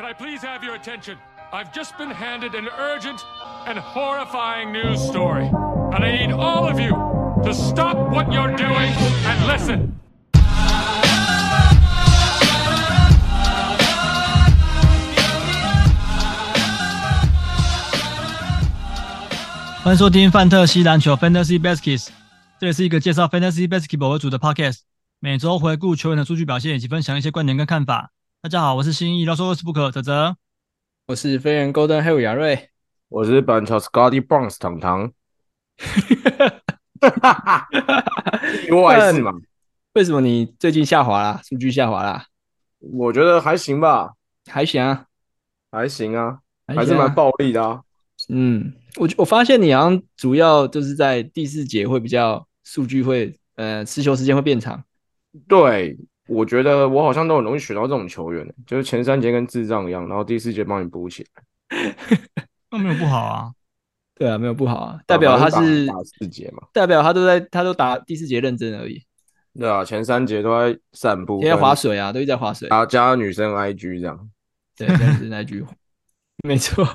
can I please have your attention? I've just been handed an urgent and horrifying news story, and I need all of you to stop what you're doing and listen. 欢迎收听范特西篮球 Fantasy Baskets，这里是一个介绍 Fantasy Basketball 为主的 Podcast，每周回顾球员的数据表现以及分享一些观点跟看法。 大家好，我是新一老说二十不可泽泽，我是飞人 Golden Hill 亚瑞，我是板桥 Scotty Barnes 糖糖。哈哈哈哈哈！意外是吗？为什么你最近下滑啦？数据下滑啦？我觉得还行吧，还行啊，还行啊，还是蛮暴力的啊。嗯，我我发现你好像主要就是在第四节会比较数据会呃持球时间会变长，对。我觉得我好像都很容易选到这种球员，就是前三节跟智障一样，然后第四节帮你补起来，那没有不好啊。对啊，没有不好啊，代表他是打四节嘛，代表他都在他都打第四节认真而已。对啊，前三节都在散步，在划水啊，都一直在划水啊，加女生 IG 这样，对，这样子那句话，没错。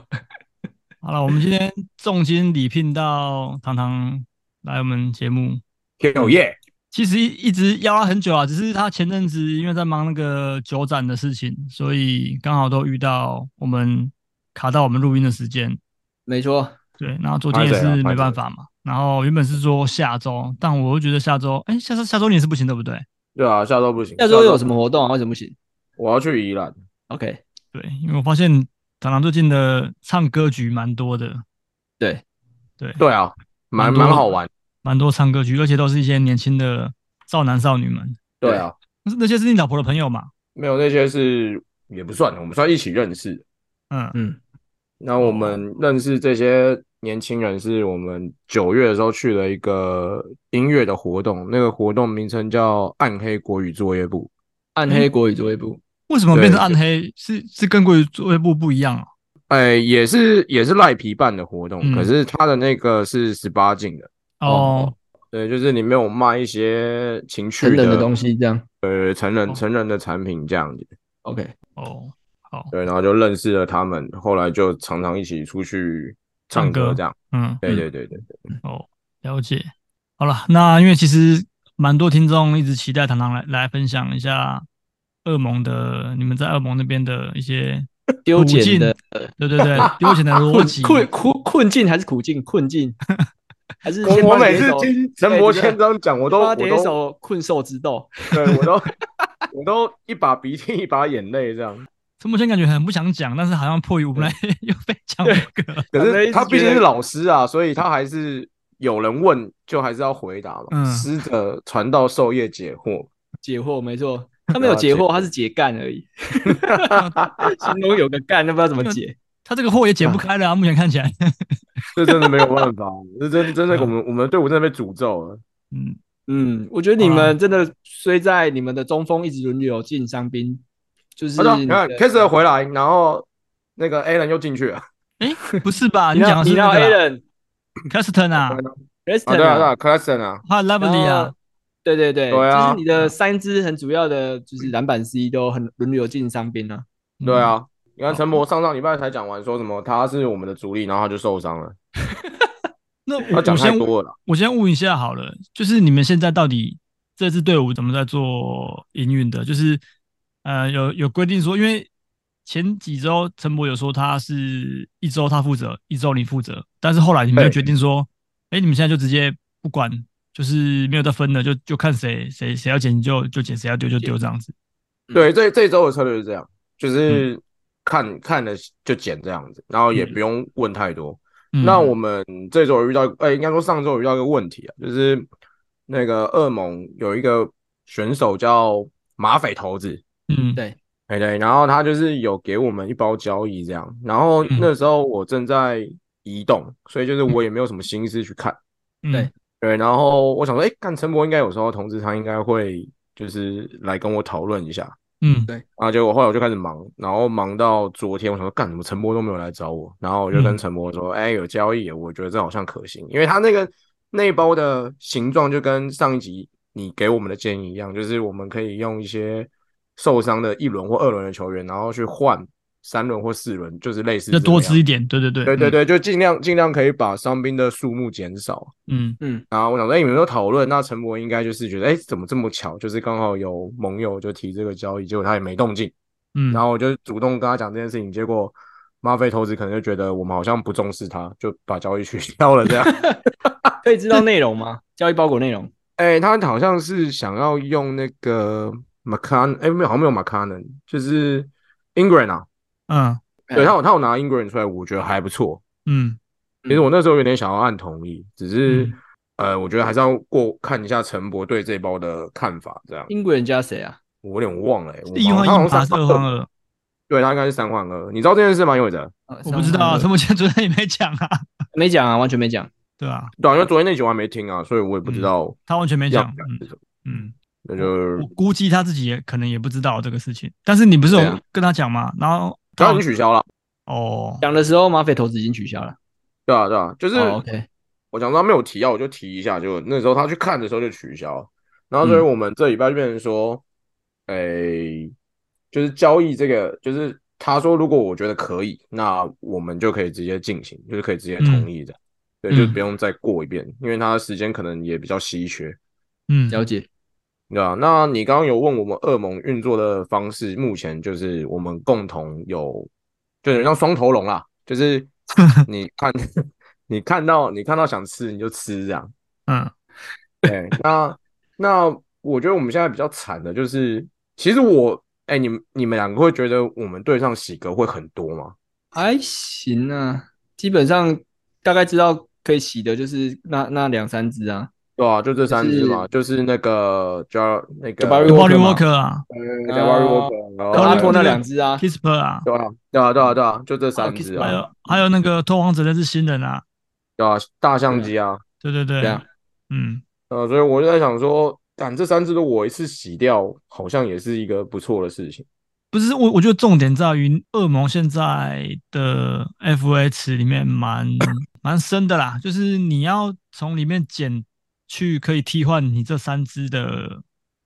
好了，我们今天重金礼聘到糖糖来我们节目，有耶。其实一一直邀他很久啊，只是他前阵子因为在忙那个酒展的事情，所以刚好都遇到我们卡到我们录音的时间。没错，对，然后昨天也是没办法嘛。然后原本是说下周，但我又觉得下周，哎，下周下周你也是不行，对不对？对啊，下周不行。下周有什么活动啊？为什么不行？我要去宜兰。OK，对，因为我发现糖糖最近的唱歌局蛮多的。对，对，对啊，蛮蛮好玩。蛮多唱歌曲，而且都是一些年轻的少男少女们。对啊，那些是你老婆的朋友吗？没有，那些是也不算，我们算一起认识。嗯嗯。那我们认识这些年轻人，是我们九月的时候去了一个音乐的活动，那个活动名称叫“暗黑国语作业部”。暗黑国语作业部、嗯、为什么变成暗黑？是是跟国语作业部不一样啊？哎、欸，也是也是赖皮办的活动，嗯、可是他的那个是十八禁的。哦，对，就是你没有卖一些情趣的，的东西，这样，呃，成人成人的产品这样子。OK，哦，好，对，然后就认识了他们，后来就常常一起出去唱歌这样。嗯，对对对对对。哦，了解。好了，那因为其实蛮多听众一直期待糖糖来来分享一下恶魔的，你们在恶魔那边的一些 丢钱的，对对对，丢钱的逻辑，困困困境还是苦境？困境。还是我我每次听陈伯谦这样讲，我都我首困兽之斗，对我都我都一把鼻涕一把眼泪这样。陈伯谦感觉很不想讲，但是好像迫于无奈 又被讲了个。可是他毕竟是老师啊，所以他还是有人问就还是要回答嘛。师者传道授业解惑，解惑没错，他没有解惑，他是解干而已。心中有个干，那不知道怎么解。他这个货也解不开了啊！目前看起来，这真的没有办法，这真真的我们我们队伍真的被诅咒了。嗯。嗯，我觉得你们真的虽在你们的中锋一直轮流进伤兵，就是你看 Kessler 回来，然后那个 Allen 又进去了。哎，不是吧？你讲的是那个 Allen，Claxton 啊，Claxton 对啊对啊，Claxton 啊，还有 Lovely 啊，对对对，就是你的三支很主要的就是篮板 C 都很轮流进伤兵啊。对啊。你看陈博上上礼拜才讲完，说什么他是我们的主力，然后他就受伤了。那我讲太多了，我先问一下好了，就是你们现在到底这支队伍怎么在做营运的？就是呃，有有规定说，因为前几周陈博有说他是一周他负责，一周你负责，但是后来你们就决定说，哎、欸，你们现在就直接不管，就是没有再分了，就就看谁谁谁要捡就就捡，谁要丢就丢这样子。对，这这周的策略是这样，就是。嗯看看了就剪这样子，然后也不用问太多。嗯、那我们这周遇到，哎、欸，应该说上周遇到一个问题啊，就是那个恶盟有一个选手叫马匪头子，嗯，对，对对，然后他就是有给我们一包交易这样，然后那时候我正在移动，嗯、所以就是我也没有什么心思去看。嗯、对对，然后我想说，哎，看陈博应该有时候通知他应该会就是来跟我讨论一下。嗯，对。然后结果后来我就开始忙，然后忙到昨天，我想说干什么？陈波都没有来找我，然后我就跟陈波说，哎、嗯，有交易，我觉得这好像可行，因为他那个那一包的形状就跟上一集你给我们的建议一样，就是我们可以用一些。受伤的一轮或二轮的球员，然后去换三轮或四轮，就是类似，就多吃一点，对对对，对对对，就尽量尽量可以把伤兵的数目减少。嗯嗯，然后我想说，哎，你们都讨论，那陈博应该就是觉得，哎，怎么这么巧，就是刚好有盟友就提这个交易，结果他也没动静。嗯，然后我就主动跟他讲这件事情，结果马菲投资可能就觉得我们好像不重视他，就把交易取消了。这样 可以知道内容吗？交易包裹内容？哎，他好像是想要用那个。马卡，哎，没有，好像没有马卡能，就是 Ingram 啊，嗯，对他有，他有拿 Ingram 出来，我觉得还不错，嗯，其实我那时候有点想要按同意，只是，嗯、呃，我觉得还是要过看一下陈博对这包的看法，这样。Ingram 加谁啊？我有点忘了，一换一还是二换二？对他应该是三换二，你知道这件事吗？因为这，我不知道啊，陈博昨天也没讲啊，没讲啊，完全没讲，对啊，对啊，因为昨天那集我还没听啊，所以我也不知道、嗯，他完全没讲，嗯。那就我估计他自己也可能也不知道这个事情，但是你不是有跟他讲吗？啊、然后他已经取消了哦。讲的时候，马匪投资已经取消了。对啊，对啊，就是 OK。我讲说他没有提要，我就提一下。就那时候他去看的时候就取消，然后所以我们这礼拜就变成说，哎、嗯欸，就是交易这个，就是他说如果我觉得可以，那我们就可以直接进行，就是可以直接同意的，嗯、对，就不用再过一遍，嗯、因为他的时间可能也比较稀缺。嗯，了解。对啊，那你刚刚有问我们恶盟运作的方式，目前就是我们共同有，就是像双头龙啦，就是 你看，你看到你看到想吃你就吃这样，嗯，对，那那我觉得我们现在比较惨的就是，其实我，哎、欸，你们你们两个会觉得我们队上喜格会很多吗？还行啊，基本上大概知道可以洗的就是那那两三只啊。对啊，就这三只嘛，就是那个叫那个 Jabari Walker 啊，Jabari Walker，然后阿托那两只啊，Kispert 啊，对啊，对啊，对啊，对啊，就这三只啊，还有还有那个拓荒者那只新人啊，对啊，大相机啊，对对对，嗯，呃，所以我就在想说，但这三只都我一次洗掉，好像也是一个不错的事情。不是我，我觉得重点在于恶魔现在的 FA 池里面蛮 蛮深的啦，就是你要从里面捡。去可以替换你这三只的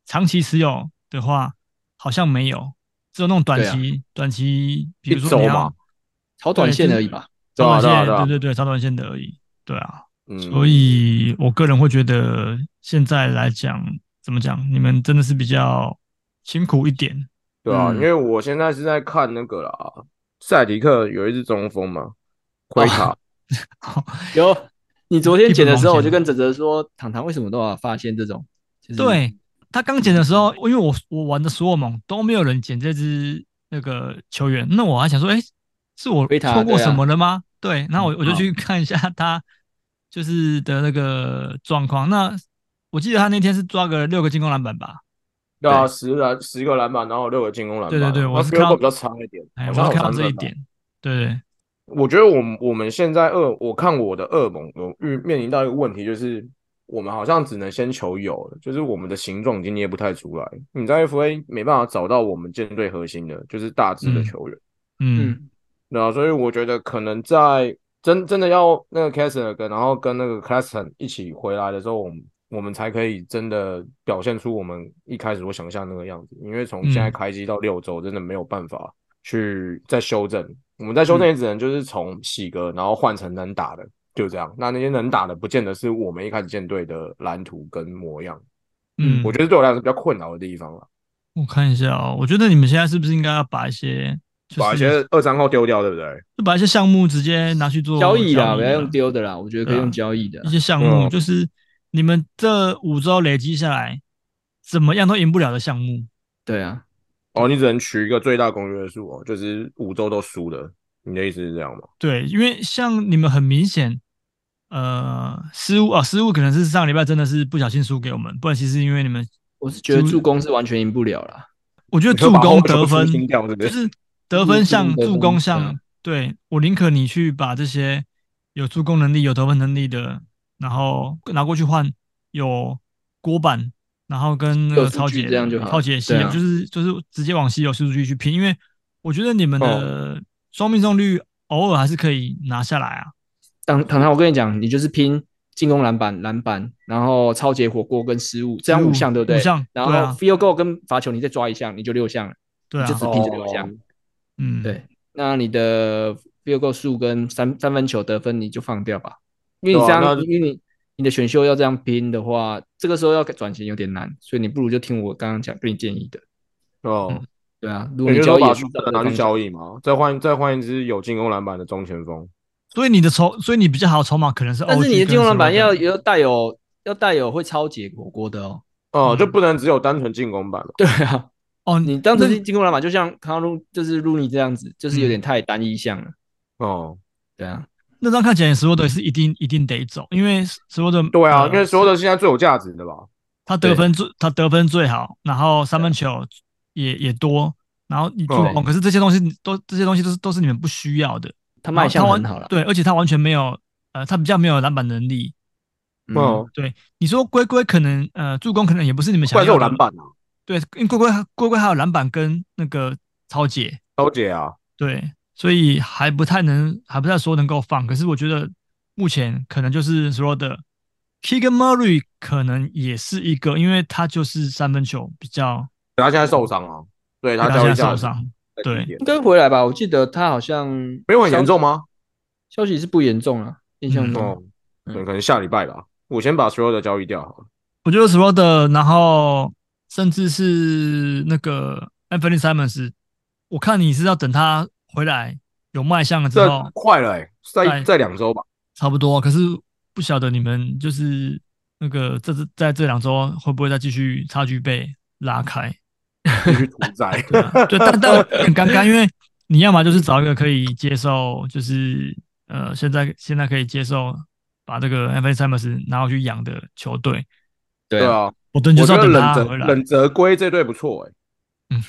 长期持有的话，好像没有，只有那种短期、啊、短期，比如说你要炒短线而已吧，炒短线，对对对，炒短线的而已，对啊，嗯，所以我个人会觉得现在来讲，怎么讲，你们真的是比较辛苦一点，对啊，嗯、因为我现在是在看那个啦，塞迪克有一只中锋嘛，奎卡、哦、有。你昨天捡的时候，我就跟泽泽说：“糖糖为什么都要发现这种？”就是、对他刚捡的时候，因为我我玩的所有盟都没有人捡这只那个球员，那我还想说：“哎、欸，是我错过什么了吗？”对，啊、对，然后我我就去看一下他就是的那个状况。那我记得他那天是抓个六个进攻篮板吧？对啊，十篮十个篮板，然后六个进攻篮板。对对对，我是看到比较长一点，哎，我是看到这一点，对，对。我觉得我们我们现在恶，我看我的恶梦有遇面临到一个问题，就是我们好像只能先求有了，就是我们的形状已经捏不太出来。你在 FA 没办法找到我们舰队核心的，就是大致的球员。嗯，那、嗯、所以我觉得可能在真真的要那个 Kassler 跟然后跟那个 Claston 一起回来的时候，我们我们才可以真的表现出我们一开始我想象那个样子。因为从现在开机到六周，真的没有办法去再修正。我们在修正也只能就是从喜哥，然后换成能打的，就这样。那那些能打的，不见得是我们一开始舰队的蓝图跟模样。嗯，我觉得对我来说是比较困扰的地方了。我看一下哦，我觉得你们现在是不是应该要把一些、就是、把一些二三号丢掉，对不对？就把一些项目直接拿去做交易啦，不要用丢的啦。我觉得可以用交易的、啊、一些项目，就是你们这五周累积下来，怎么样都赢不了的项目。对啊。哦，你只能取一个最大公约数哦，就是五周都输了。你的意思是这样吗？对，因为像你们很明显，呃，失误啊，失误可能是上礼拜真的是不小心输给我们，不然其实因为你们，我是觉得助攻是完全赢不了啦。我觉得 助攻得分是是就是得分像助攻像，对，我宁可你去把这些有助攻能力、有得分能力的，然后拿过去换有锅板，然后跟那个超级这样就好，超解稀有，啊、就是就是直接往稀有数据去拼，因为我觉得你们的双命中率偶尔还是可以拿下来啊。唐唐唐，我跟你讲，你就是拼。进攻篮板、篮板，然后超级火锅跟失误，这样五项对不对？五项。然后 field goal 跟罚球，你再抓一项，你就六项了。对啊，就只拼这六项。嗯，对。那你的 field goal 数跟三三分球得分，你就放掉吧。因为你这样，因为你你的选秀要这样拼的话，这个时候要转型有点难，所以你不如就听我刚刚讲，给你建议的。哦，对啊，如果你交易拿去交易嘛，再换再换一支有进攻篮板的中前锋。所以你的筹，所以你比较好筹码可能是，但是你的进攻篮板要要带有要带有会抄截火锅的哦，哦，就不能只有单纯进攻板了。对啊，哦，你当时进攻篮板就像康路就是路尼这样子，就是有点太单一项了。哦，对啊，那张看起来史罗德是一定一定得走，因为史罗德对啊，因为史罗德现在最有价值的吧，他得分最他得分最好，然后三分球也也多，然后你助攻，可是这些东西都这些东西都是都是你们不需要的。他卖相很好了，对，而且他完全没有，呃，他比较没有篮板能力。嗯，对，你说龟龟可能，呃，助攻可能也不是你们想要的。篮板啊？对，因为龟龟龟龟还有篮板跟那个超姐，超姐啊？对，所以还不太能，还不太说能够放。可是我觉得目前可能就是说的，Keegan Murray 可能也是一个，因为他就是三分球比较。他现在受伤啊？对，他现在受伤。对，应该回来吧？我记得他好像没有很严重吗？消息是不严重啊，印象中，可能可能下礼拜吧。我先把所有的交易掉好了。我觉得所有的，然后甚至是那个 Anthony Simons，我看你是要等他回来有卖相了之后，快了哎，再再两周吧，差不多。可是不晓得你们就是那个这这在这两周会不会再继续差距被拉开？继续屠宰，对，但但很尴尬，因为你要么就是找一个可以接受，就是呃，现在现在可以接受把这个 Anthony Simons 拿回去养的球队，对啊，我等就是要等他回来。冷泽龟这队不错哎，嗯，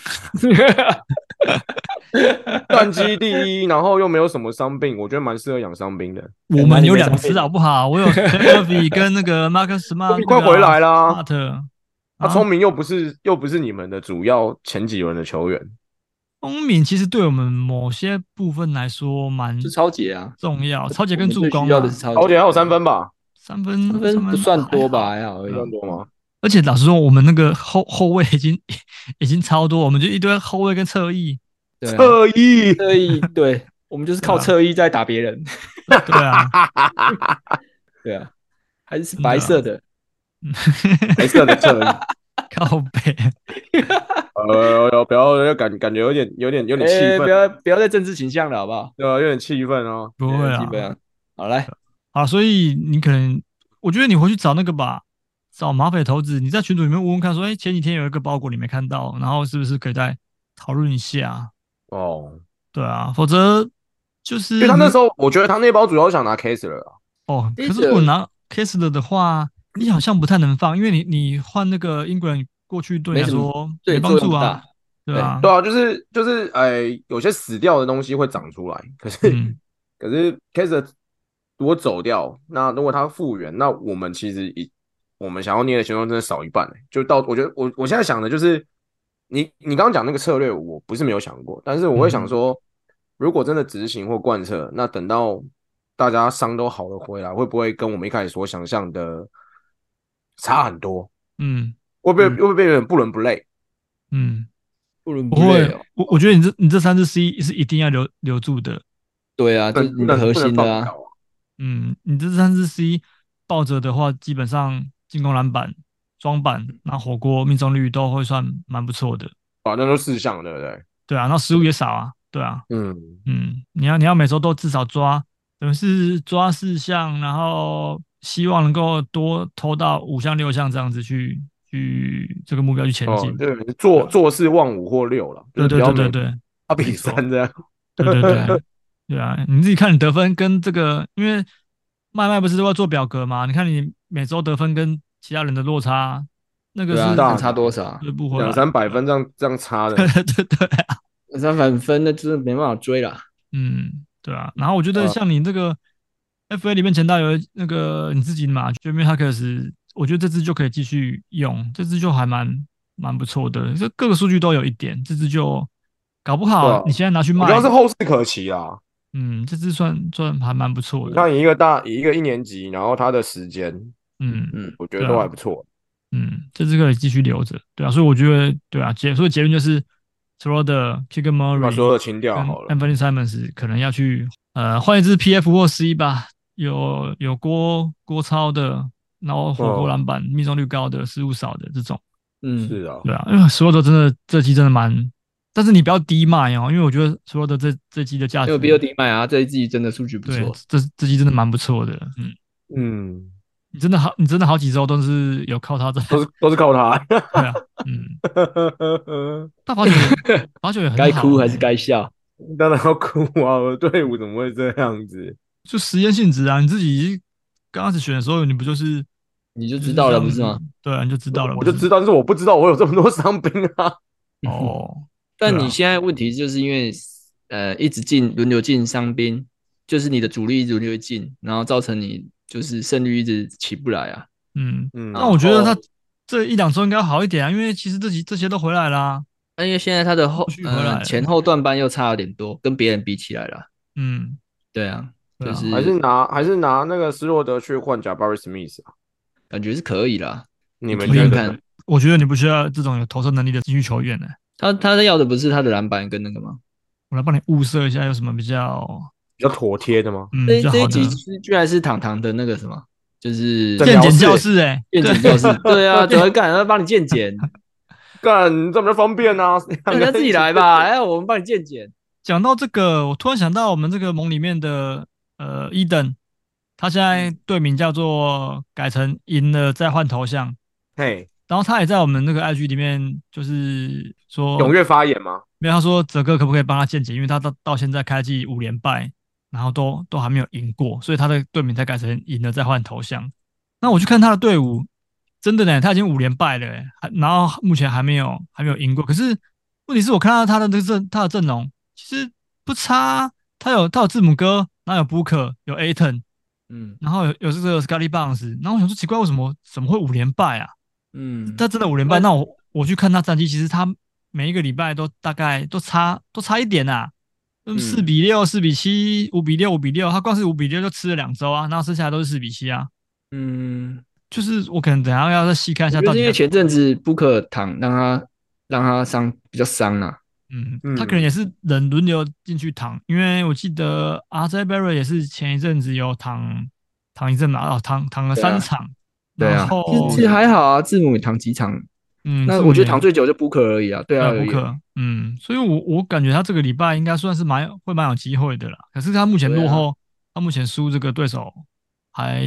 战绩第一，然后又没有什么伤病，我觉得蛮适合养伤兵的。我们有两只好不好？我有 Irving 跟那个 Marcus Smart，快回来啦。他聪明又不是又不是你们的主要前几轮的球员。聪明其实对我们某些部分来说蛮是超级啊重要，超级跟助攻要的是超级，超级还有三分吧？三分三分不算多吧？还好，算多吗？而且老实说，我们那个后后卫已经 已经超多，我们就一堆后卫跟侧翼，侧翼侧翼，对我们就是靠侧翼在打别人。对啊，对啊，还是白色的。白色的侧翼，靠背。呃，不要，感感觉有点，有点，有点气氛。不要，不要再政治倾向了，好不好？对啊，有点气愤哦。不会啊，好来，好，所以你可能，我觉得你回去找那个吧，找马匪投资，你在群组里面问问看，说，哎，前几天有一个包裹你没看到，然后是不是可以再讨论一下？哦，对啊，否则就是，因为他那时候，我觉得他那包主要想拿 Kessler 啊。哦，可是如果拿 Kessler 的话。你好像不太能放，因为你你换那个英国人过去对你来说没帮助啊，对啊，对啊，就是就是哎，有些死掉的东西会长出来，可是、嗯、可是 Kessler 如果走掉，那如果他复原，那我们其实一我们想要捏的钱真的少一半，就到我觉得我我现在想的就是你你刚刚讲那个策略，我不是没有想过，但是我会想说，嗯、如果真的执行或贯彻，那等到大家伤都好了回来，会不会跟我们一开始所想象的？差很多，嗯，会不会会不会变成不伦不类？嗯，不伦不类。我我觉得你这你这三只 C 是一定要留留住的。对啊，这是你的核心的啊。嗯，你这三只 C 抱着的话，基本上进攻篮板、装板，然后火锅命中率都会算蛮不错的。啊，那都四项，对不对？对啊，那失误也少啊。对啊，嗯嗯，你要你要每周都至少抓，等于是抓四项，然后。希望能够多偷到五项六项这样子去去这个目标去前进，对，做做事望五或六了，对对对对对，二比三这样，对对对，对啊，你自己看你得分跟这个，因为麦麦不是都要做表格吗？你看你每周得分跟其他人的落差，那个是差多少？两三百分这样这样差的，对对对啊，两三百分那真的没办法追了。嗯，对啊。然后我觉得像你这个 FA 里面前大有那个你自己嘛，Jaime Jaquez，我觉得这支就可以继续用，这支就还蛮蛮不错的。这各个数据都有一点，这支就搞不好你现在拿去卖，主要是后市可期啊。嗯，这支算算还蛮不错的。你看一个大一个一年级，然后他的时间，嗯嗯，我觉得都还不错。嗯，这支可以继续留着，对啊，所以我觉得，对啊，结所以结论就是，Schroeder、Keegan Murray 把所有的清掉好了，Anthony Simons 可能要去呃换一支 PF 或 C 吧，有有郭郭超的，然后火锅篮板命中率高的，失误少的这种，嗯，是啊，对啊，因为 Schroeder 真的这期真的蛮，但是你不要低卖哦，因为我觉得 Schroeder 这这季的价值没有必要低卖啊，这一季真的数据不错，这这季真的蛮不错的，嗯嗯。你真的好，你真的好几周都是有靠他，这都是都是靠他。对啊，嗯，大罚球，罚 球也很好。该哭还是该笑？当然要哭啊！我的队伍怎么会这样子？就实验性质啊！你自己刚开始选的时候，你不就是你就知道了，不是吗？对啊，你就知道了。我就知道，但是我不知道我有这么多伤兵啊。哦，但你现在问题就是因为呃，一直进轮流进伤兵，就是你的主力一直轮流进，然后造成你。就是胜率一直起不来啊，嗯嗯，那我觉得他这一两周应该好一点啊，因为其实这几这些都回来啦。那因为现在他的后呃前后段班又差了点多，跟别人比起来了，嗯，对啊，就是还是拿还是拿那个斯洛德去换 Jabari Smith 啊，感觉是可以啦。你们觉得？我觉得你不需要这种有投射能力的禁区球员呢。他他要的不是他的篮板跟那个吗？我来帮你物色一下，有什么比较。比较妥帖的吗？嗯，这这一集居然是糖糖的那个什么，就是健检教室哎，健检教室，对啊，怎么干？要帮你健检，干这么方便啊？人家自己来吧，哎，我们帮你健检。讲到这个，我突然想到我们这个盟里面的呃伊登，他现在队名叫做改成赢了再换头像，嘿，然后他也在我们那个 IG 里面就是说踊跃发言吗？没有，他说泽哥可不可以帮他见解，因为他到到现在开季五连败。然后都都还没有赢过，所以他的队名才改成赢了再换头像。那我去看他的队伍，真的呢，他已经五连败了，还然后目前还没有还没有赢过。可是问题是我看到他的那个阵他的阵容其实不差，他有他有字母哥，然后有 Booker，有 Ayton，嗯，然后有有这个 Scottie Barnes，然后我想说奇怪，为什么怎么会五连败啊？嗯，他真的五连败。那我我去看他战绩，其实他每一个礼拜都大概都差都差一点呐、啊。四比六、四比七、五比六、五比六，他光是五比六就吃了两周啊，然后剩下的都是四比七啊。嗯，就是我可能等下要再细看一下到底，因为前阵子 Booker 躺让他让他伤比较伤啊。嗯，他可能也是人轮流进去躺，因为我记得 RJ Barrett 也是前一阵子有躺躺一阵嘛，哦，躺躺了三场。对啊，其实还好啊，字母也躺几场。嗯，那我觉得躺最久就 Booker 而已啊，对啊，Booker，嗯，所以我我感觉他这个礼拜应该算是蛮会蛮有机会的啦。可是他目前落后，他目前输这个对手还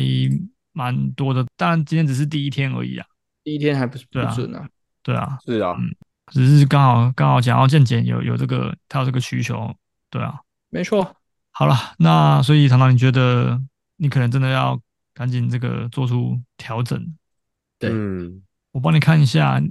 蛮多的。当然今天只是第一天而已啊，第一天还不是不准啊，对啊，是啊，嗯，只是刚好刚好讲到健检有有这个他有这个需求，对啊，没错。好了，那所以唐唐你觉得你可能真的要赶紧这个做出调整，对。我帮你看一下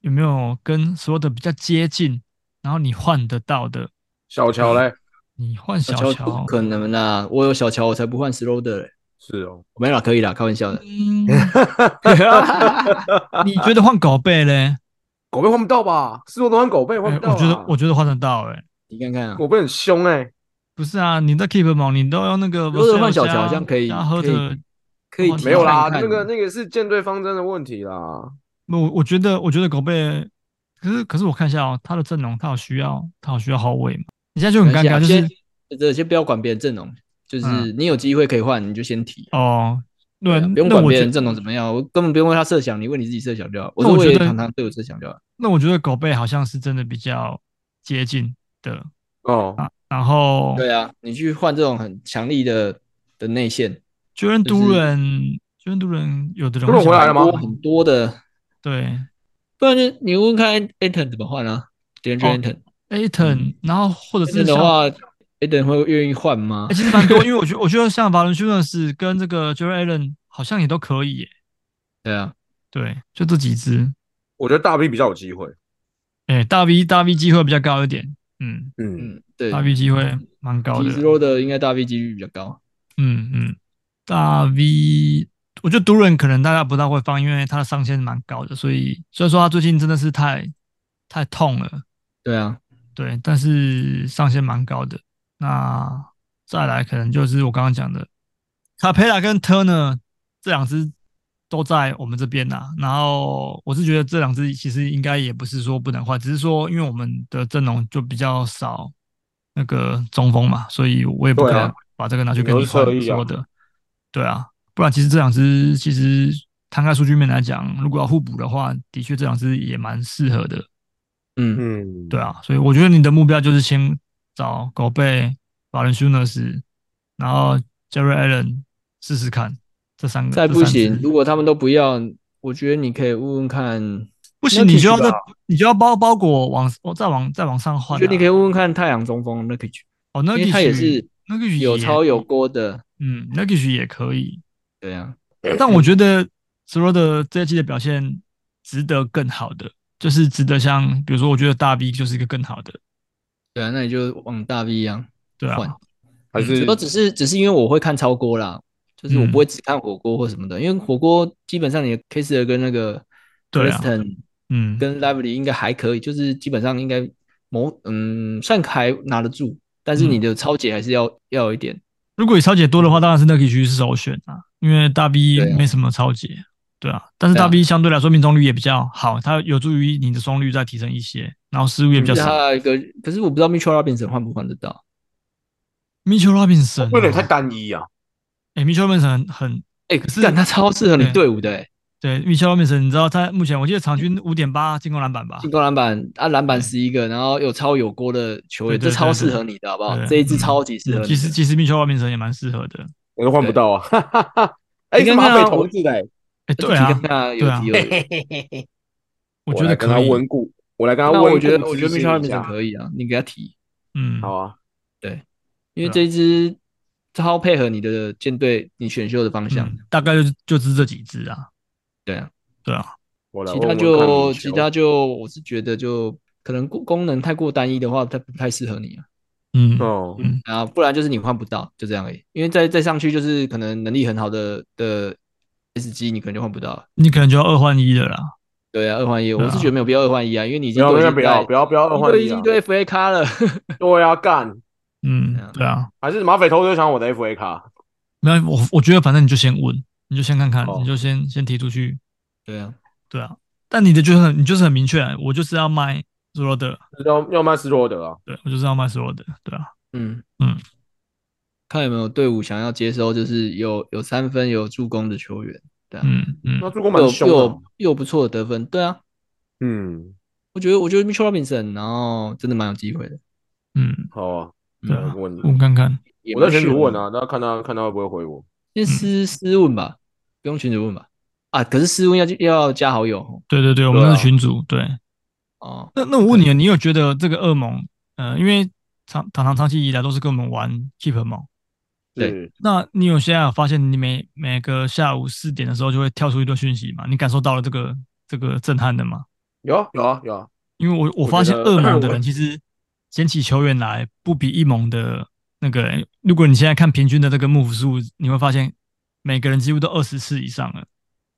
有没有跟所有的比较接近，然后你换得到的小乔嘞？你换小乔不？可能啊，我有小乔，我才不换 Schroeder 嘞。是哦，没啦，可以啦，开玩笑的。嗯、你觉得换狗背嘞？狗背换不到吧？是我都换狗背换不到、欸。我觉得我觉得换得到哎、欸，你看看啊，狗背很凶哎、欸。不是啊，你在 Keep 嘛，你都要那个。如果换小乔好像可以，可以，可以没有啦，那个那个是舰队方针的问题啦。我我觉得，我觉得狗贝，可是可是我看一下哦，他的阵容，他有需要，他有需要后卫嘛？你现在就很尴尬，就是这先不要管别人阵容，就是你有机会可以换，你就先提哦。对，不用管别人阵容怎么样，我根本不用为他设想，你为你自己设想就好。我说我觉得常常对我设想就好。那我觉得狗贝好像是真的比较接近的哦。然后对啊，你去换这种很强力的的内线，Jalen Duren，Jalen Duren 有的人回来了吗？很多的。对，不然就你问问看 Ayton 怎么换啊？DeAndre Ayton，然后或者是的话，Ayton 会愿意换吗？其实蛮多，因为我觉得我觉得像 Valanciunas 跟这个 Jarrett Allen 好像也都可以耶。对啊，对，就这几只。我觉得大 V 比较有机会。哎，大 V 大 V 机会比较高一点。嗯嗯，对，大 V 机会蛮高的。Schroeder 应该大 V 几率比较高。嗯嗯，大 V，我觉得 Duren 可能大家不大会放，因为他的上限蛮高的，所以虽然说他最近真的是太太痛了。对啊，对，但是上限蛮高的。那再来可能就是我刚刚讲的卡佩拉跟 Turner 这两支都在我们这边呐。然后我是觉得这两支其实应该也不是说不能换，只是说因为我们的阵容就比较少那个中锋嘛，所以我也不敢把这个拿去跟你换说的。对啊，不然其实这两支其实摊开数据面来讲，如果要互补的话，的确这两支也蛮适合的。嗯嗯，对啊，所以我觉得你的目标就是先找狗贝。Valanciunas，然后 Jarrett Allen 试试看这三个。再不行，如果他们都不要，我觉得你可以问问看。不行，你就要在，你就要包包裹往，再往再往上换。我觉得你可以问问看太阳中锋 Nurkic。哦，Nurkic 他也是 Nurkic 有超有锅的。嗯，Nurkic 也可以。对啊，但我觉得 Schroeder 这一季的表现值得更好的，就是值得像比如说，我觉得大 V 就是一个更好的。对啊，那你就往大 V 一样。对啊，还是说只是只是因为我会看超锅啦，就是我不会只看火锅或什么的，因为火锅基本上你的 Kessler 跟那个 Claxton 嗯，跟 Lively 应该还可以，就是基本上应该某嗯算还拿得住，但是你的超解还是要要有一点。如果你超解多的话，当然是那个区是首选啊，因为大 B 没什么超解，对啊，但是大 B 相对来说命中率也比较好，它有助于你的双率再提升一些，然后失误也比较少。一个，可是我不知道 Mitchell Robinson 换不换得到。Mitchell Robinson 有点太单一啊！哎，Mitchell Robinson 很哎，可是但他超适合你队伍的哎。对，Mitchell Robinson，你知道他目前我记得场均五点八进攻篮板吧？进攻篮板啊，篮板十一个，然后有超有锅的球员，这超适合你的，好不好？这一支超级适合。其实其实 Mitchell Robinson 也蛮适合的，我都换不到啊！哈哈哈。哎，马匪同志的哎，对啊，对啊，我觉得跟他稳固，我来跟他问。我觉得我觉得 Mitchell Robinson 可以啊，你给他提，嗯，好啊，对。因为这一支超配合你的舰队，你选秀的方向，嗯、大概就就是这几支啊。对啊，对啊，其他就其他就我是觉得就可能功功能太过单一的话，它不太适合你啊。嗯哦，嗯，然后不然就是你换不到，就这样而已。因为再再上去就是可能能力很好的的 SG，你可能就换不到了，你可能就要二换一的啦。对啊，二换一，我是觉得没有必要二换一啊，因为你已经不要不要不要不要二换一，已经对 FA 卡了，对啊，干。嗯，对啊，还是马匪偷偷抢我的 FA 卡？没有，我我觉得反正你就先问，你就先看看，你就先先提出去。对啊，对啊，但你的就是很，你就是很明确，我就是要卖斯罗德，要要卖斯罗德啊。对，我就是要卖斯罗德，对啊，嗯嗯，看有没有队伍想要接收，就是有有三分有助攻的球员，对啊，嗯嗯，那助攻蛮凶，又又不错的得分，对啊，嗯，我觉得我觉得 Mitchell Robinson，然后真的蛮有机会的，嗯，好啊。对啊，问看看，我在群主问啊，大家看他看他会不会回我。先私私问吧，不用群主问吧。啊，可是私问要要加好友。对对对，我们是群主。对。哦，那那我问你啊，你有觉得这个恶魔，呃，因为长堂堂长期以来都是跟我们玩 Keep 吗？对。那你有现在有发现，你每每个下午四点的时候就会跳出一段讯息吗？你感受到了这个这个震撼的吗？有有啊有啊，因为我我发现 恶魔的人其实。捡起球员来不比一盟的那个人，如果你现在看平均的这个 move 数，你会发现每个人几乎都二十次以上了，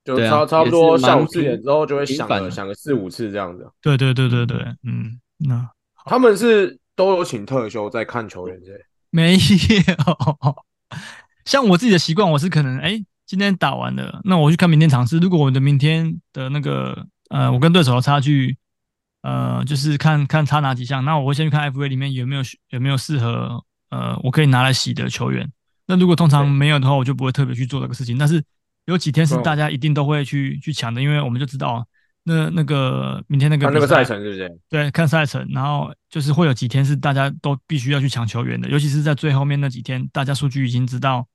就差差不多下午四点之后就会响个，响个四五次这样子。对对对对对，嗯，那他们是都有请特休在看球员这？没有，像我自己的习惯，我是可能哎、欸，今天打完了，那我去看明天场次。如果我的明天的那个呃，我跟对手的差距。呃，就是看看差哪几项，那我会先去看 FA 里面有没有有没有适合呃我可以拿来洗的球员。那如果通常没有的话，我就不会特别去做这个事情。但是有几天是大家一定都会去去抢的，因为我们就知道那那个明天那个那个赛程是不是？对，看赛程，然后就是会有几天是大家都必须要去抢球员的，尤其是在最后面那几天，大家数据已经知道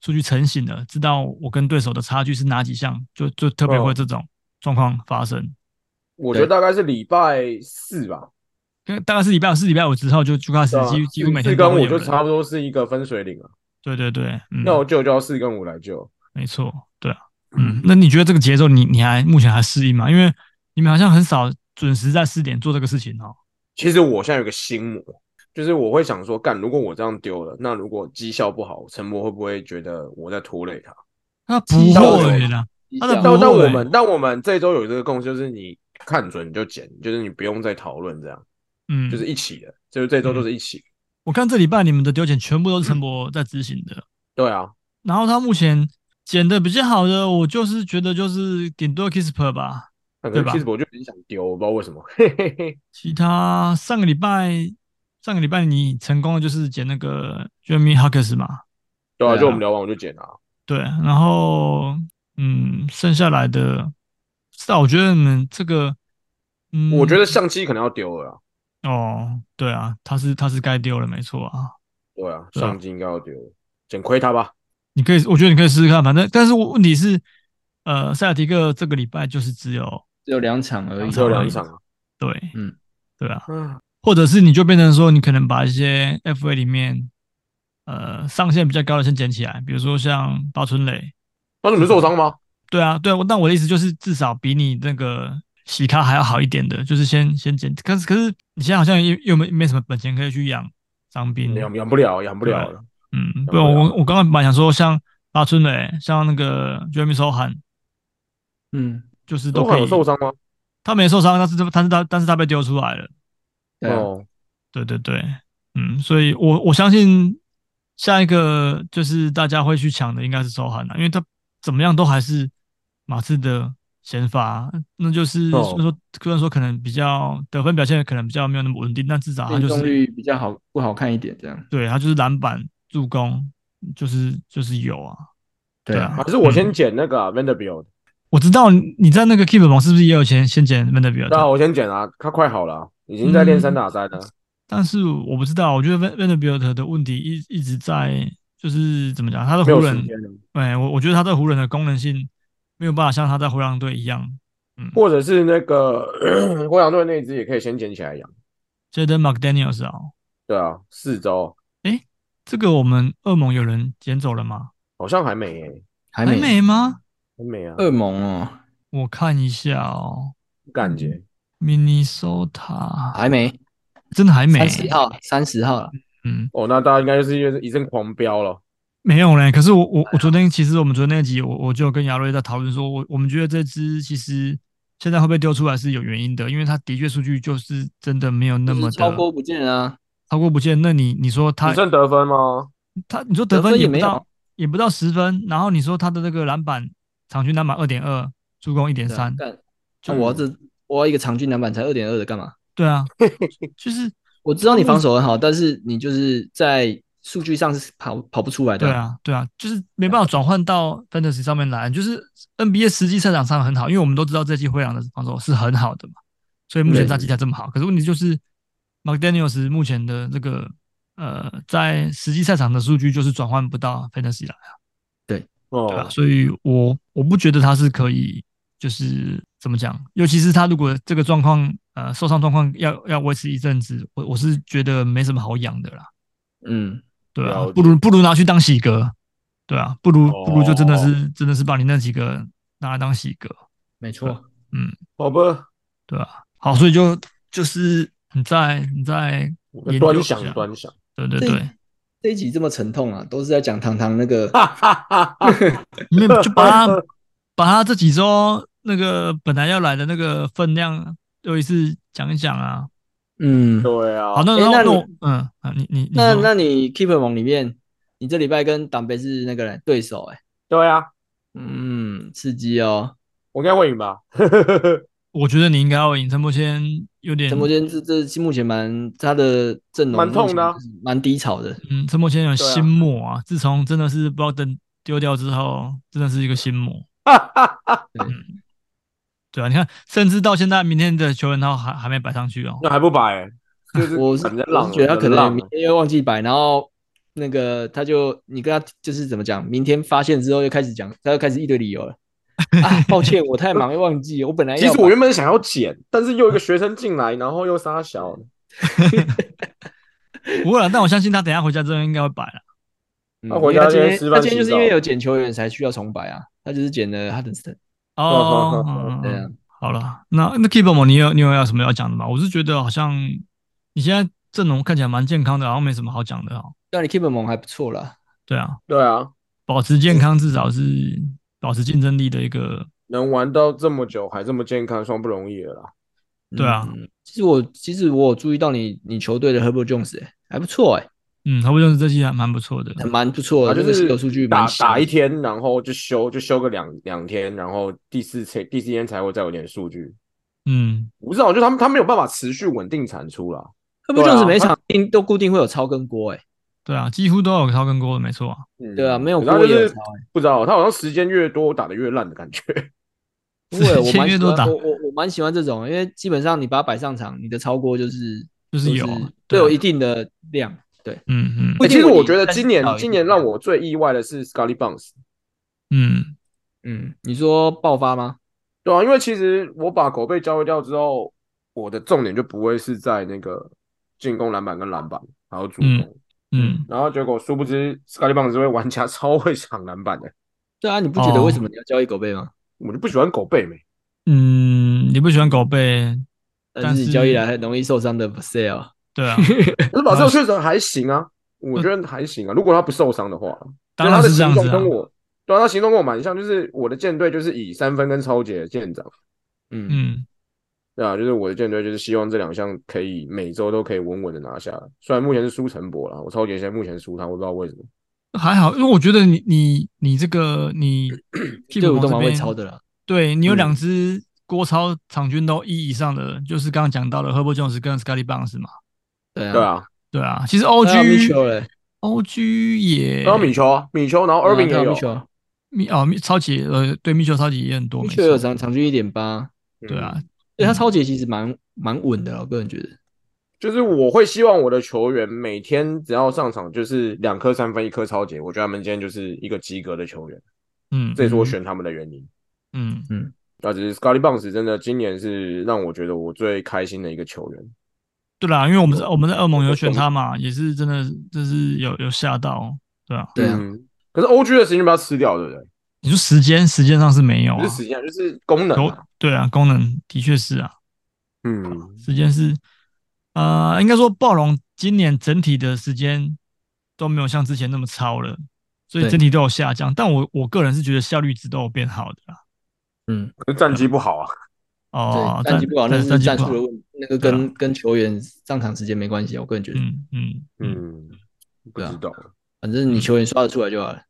数据成型了，知道我跟对手的差距是哪几项，就就特别会这种状况发生。我觉得大概是礼拜四吧，大概是礼拜四、礼拜五之后就就开始几几乎每天四跟五就差不多是一个分水岭了。对对对，那我救就要四跟五来救。没错，对啊，嗯，那你觉得这个节奏你你还目前还适应吗？因为你们好像很少准时在四点做这个事情哦。其实我现在有个心魔，就是我会想说，干，如果我这样丢了，那如果绩效不好，陈博会不会觉得我在拖累他？他不会的，他的。那那我们那我们这周有这个共识，就是你看准你就剪，就是你不用再讨论这样，嗯，就是一起的，就是这周都是一起。我看这礼拜你们的丢剪全部都是陈博在执行的。对啊，然后他目前剪的比较好的，我就是觉得就是顶多 Kispert 吧，对吧？Kisper 我就很想丢，我不知道为什么。其他上个礼拜，上个礼拜你成功的就是剪那个 Jeremy Hawkins 嘛？对啊，就我们聊完我就剪了。对，然后嗯，剩下来的，是啊，我觉得你们这个，嗯，我觉得相机可能要丢了。哦，对啊，他是他是该丢了，没错啊。对啊，相机应该要丢，捡亏他吧。你可以，我觉得你可以试试看，反正，但是问题是，呃，塞尔提克这个礼拜就是只有只有两场而已，只有两场。对，嗯，对啊，嗯，或者是你就变成说，你可能把一些 FA 里面，呃，上限比较高的先捡起来，比如说像八村垒，八村垒受伤吗？对啊，对啊，但我的意思就是至少比你那个洗咖还要好一点的，就是先先捡。可是可是你现在好像又又没没什么本钱可以去养伤兵，养养不了，养不了了。嗯，不，我我刚刚本来想说像八村垒，像那个 Jeremy Sochan，嗯，就是都可以受伤吗？他没受伤，但是他但是他但是他被丢出来了。哦，对对对，嗯，所以我我相信下一个就是大家会去抢的应该是 Sochan 啊，因为他怎么样都还是马刺的先发，那就是虽然说虽然说可能比较得分表现可能比较没有那么稳定，但至少他就是命中率比较好，不好看一点这样。对，他就是篮板。助攻就是就是有啊，对啊。可是我先捡那个 Vanderbilt，我知道你在那个 Keep 网是不是也有先先捡 Vanderbilt？对啊，我先捡啊，他快好了，已经在练三打三了。但是我不知道，我觉得 Vanderbilt 的问题一一直在，就是怎么讲，他的湖人，哎，我我觉得他在湖人的功能性没有办法像他在灰狼队一样，嗯，或者是那个 灰狼队那一只也可以先捡起来养，Jaden McDaniels 啊，对啊，四周。哎这个我们恶魔有人捡走了吗？好像还没诶、欸，还没吗？还没啊。恶魔哦，我看一下哦，感觉 Minnesota 还没，真的还没。三十号，三十号了。嗯，哦，那大家应该就是一阵狂飙了。没有嘞，可是我我我昨天其实我们昨天那集我我就跟亚瑞在讨论说，我我们觉得这支其实现在会被丢出来是有原因的，因为它的确数据就是真的没有那么的超过不见啊。超过不见，那你你说他算得分吗？他你说得分也没到，也不到十分。然后你说他的那个篮板，场均篮板二点二，助攻一点三。就我这我要一个场均篮板才二点二的干嘛？对啊，就是 我知道你防守很好，但是你就是在数据上是跑跑不出来的。对啊，对啊，就是没办法转换到 Fantasy 上面来。就是 NBA 实际赛场上很好，因为我们都知道这季灰狼的防守是很好的嘛，所以目前战绩才这么好。可是问题就是。McDaniels 目前的这个呃，在实际赛场的数据就是转换不到 Fantasy 来啊，对，对吧？所以我我不觉得他是可以，就是怎么讲？尤其是他如果这个状况呃受伤状况要要维持一阵子，我我是觉得没什么好养的啦。嗯，对啊，不如不如拿去当洗格，对啊，不如不如就真的是真的是把你那几个拿来当洗格，没错，嗯，好吧，对啊，好，所以就就是。你在你在端详端详，对对对，这，一集这么沉痛啊，都是在讲糖糖那个，没有就把他把他这几周那个本来要来的那个分量又一次讲一讲啊，嗯，对啊，好，那然后、欸、那我嗯啊，你你那那你 Keeper 网里面，你这礼拜跟党北是那个人对手哎、欸，对啊，嗯，刺激哦，我应该会赢吧。我觉得你应该要赢陈柏谦，有点陈柏谦这这目前蛮他的阵容蛮痛的，蛮低潮的。嗯，陈柏谦有心魔啊，自从真的是不知道等丢掉之后，真的是一个心魔。对，对啊，你看，甚至到现在，明天的球员他还还没摆上去哦，那还不摆？我是觉得他可能明天又忘记摆，然后那个他就你跟他就是怎么讲，明天发现之后又开始讲，他又开始一堆理由了。啊，抱歉，我太忙，又忘记。我本来其实我原本想要剪，但是又一个学生进来，然后又杀小。不会了，但我相信他等下回家之后应该会摆了。他回家今天他今天就是因为有剪球员才需要重摆啊，他就是剪了哈登斯顿。哦，这样好了，那那 Keep 蒙，你有你有要什么要讲的吗？我是觉得好像你现在阵容看起来蛮健康的，然后没什么好讲的哦。但你 Keep 蒙还不错啦。对啊，对啊，保持健康至少是保持竞争力的一个。能玩到这么久还这么健康，算不容易了啦。对啊，其实我其实我有注意到你你球队的 Herbert Jones，还不错哎、嗯，Herbert Jones 这期还蛮不错的，蛮不错的，就是有数据打打一天，然后就休就休个两两天，然后第四天第四天才会再有点数据。嗯，我不知道，就他们他没有办法持续稳定产出啦。Herbert Jones 每场定都固定会有超跟锅哎。对啊，几乎都有超跟锅的，没错啊。嗯，对啊，没有锅也有超。不知道他好像时间越多打的越烂的感觉。不会，我蛮喜欢我我我蛮喜欢这种，因为基本上你把它摆上场，你的超锅就是就是有都有一定的量。对，嗯嗯。其实我觉得今年今年让我最意外的是 Scottie Barnes。嗯嗯，你说爆发吗？对啊，因为其实我把狗贝交易掉之后，我的重点就不会是在那个进攻篮板跟篮板还有主攻。嗯，然后结果殊不知 Scottie Barnes 这位玩家 超会抢篮板的。对啊，你不觉得为什么你要交易狗贝吗？我就不喜欢狗贝没。嗯，你不喜欢狗贝，但是你交易来很容易受伤的 Vassell。对啊，可是保证确实还行啊，我觉得还行啊。如果他不受伤的话，当然是这样子。跟我，对啊，他行动跟我蛮像，就是我的舰队就是以三分跟抄截的舰长。嗯嗯，对啊，就是我的舰队就是希望这两项可以每周都可以稳稳的拿下。虽然目前是输陈博了，我抄截现在目前输他，我不知道为什么。还好，因为我觉得你你你这个你 队伍都蛮会超的啦。对，你有两支郭超场均都一以上的，就是刚刚讲到的 Herbert Jones 跟 Scottie Barnes 嘛。对啊，对啊，其实 OG，OG 也，然后米球啊，米球，然后 Irving 也有，米哦，超级呃，对，米球超级也很多，米球有场场均一点八，对啊，对他超级其实蛮蛮稳的，我个人觉得，就是我会希望我的球员每天只要上场就是两颗三分，一颗超级，我觉得他们今天就是一个及格的球员，嗯，这也是我选他们的原因，嗯。嗯，那只是 Scottie Barnes 真的今年是让我觉得我最开心的一个球员。对啦，因为我们是我们在恶梦有选他嘛，也是真的，就是有有吓到，对啊，对啊。可是 OG 的时间就被他吃掉，对不对？你说时间，时间上是没有，不是时间，就是功能。对啊，功能的确是啊，嗯，时间是，呃，应该说暴龙今年整体的时间都没有像之前那么超了，所以整体都有下降。但我我个人是觉得效率值都有变好的啦，嗯，可是战绩不好啊。哦，战绩不好，那是战术的问题，那个跟跟球员上场时间没关系。我个人觉得，嗯嗯嗯，不知道，反正你球员刷得出来就好了。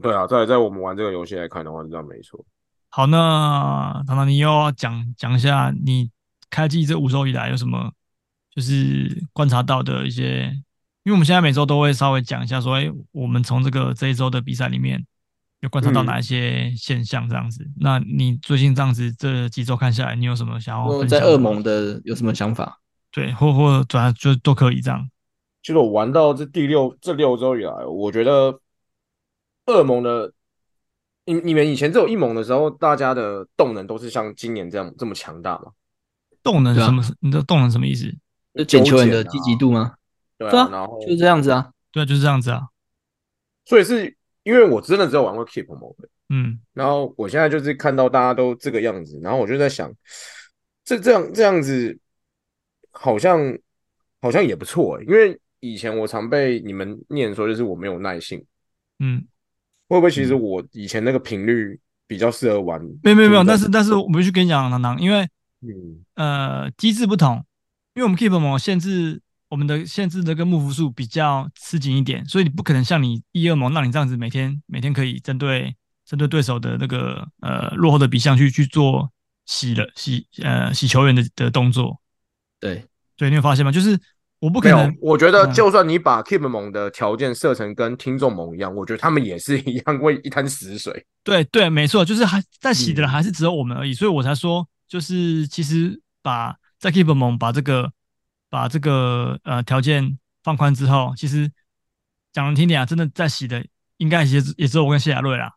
对啊，在在我们玩这个游戏来看的话，是这样没错。好，那唐唐，你又要讲讲一下你开季这五周以来有什么就是观察到的一些，因为我们现在每周都会稍微讲一下，说，哎，我们从这个这一周的比赛里面。有观察到哪一些现象这样子？嗯、那你最近这样子这几周看下来，你有什么想要？在恶梦的有什么想法？对，或或转就都可以这样。其实我玩到这第六这六周以来，我觉得恶梦的，你你们以前只有一梦的时候，大家的动能都是像今年这样这么强大吗？动能什么？啊、你的动能什么意思？就捡球员的积极度吗？对啊，然后就是这样子啊，对，就是这样子啊。所以是。因为我真的只有玩过 Keep Mode，嗯，然后我现在就是看到大家都这个样子，然后我就在想，这这样这样子好像好像也不错欸，因为以前我常被你们念说就是我没有耐性，嗯，会不会其实我以前那个频率比较适合玩？没有没有没有，但是但是我必须跟你讲，囊囊，因为嗯呃机制不同，因为我们 Keep Mode 限制。我们的限制的跟幕伏数比较吃紧一点，所以你不可能像你一二盟让你这样子每天每天可以针对针对对手的那个呃落后的比项去去做洗了洗呃洗球员的的动作。对对，你有发现吗？就是我不可能，我觉得就算你把 Keep 盟的条件设成跟听众盟一样，我觉得他们也是一样会一滩死水。对对，没错，就是还在洗的人还是只有我们而已，嗯、所以我才说，就是其实把在 Keep 盟把这个。把这个呃条件放宽之后，其实讲难听点啊，真的在洗的应该也也只有我跟谢亚瑞啦。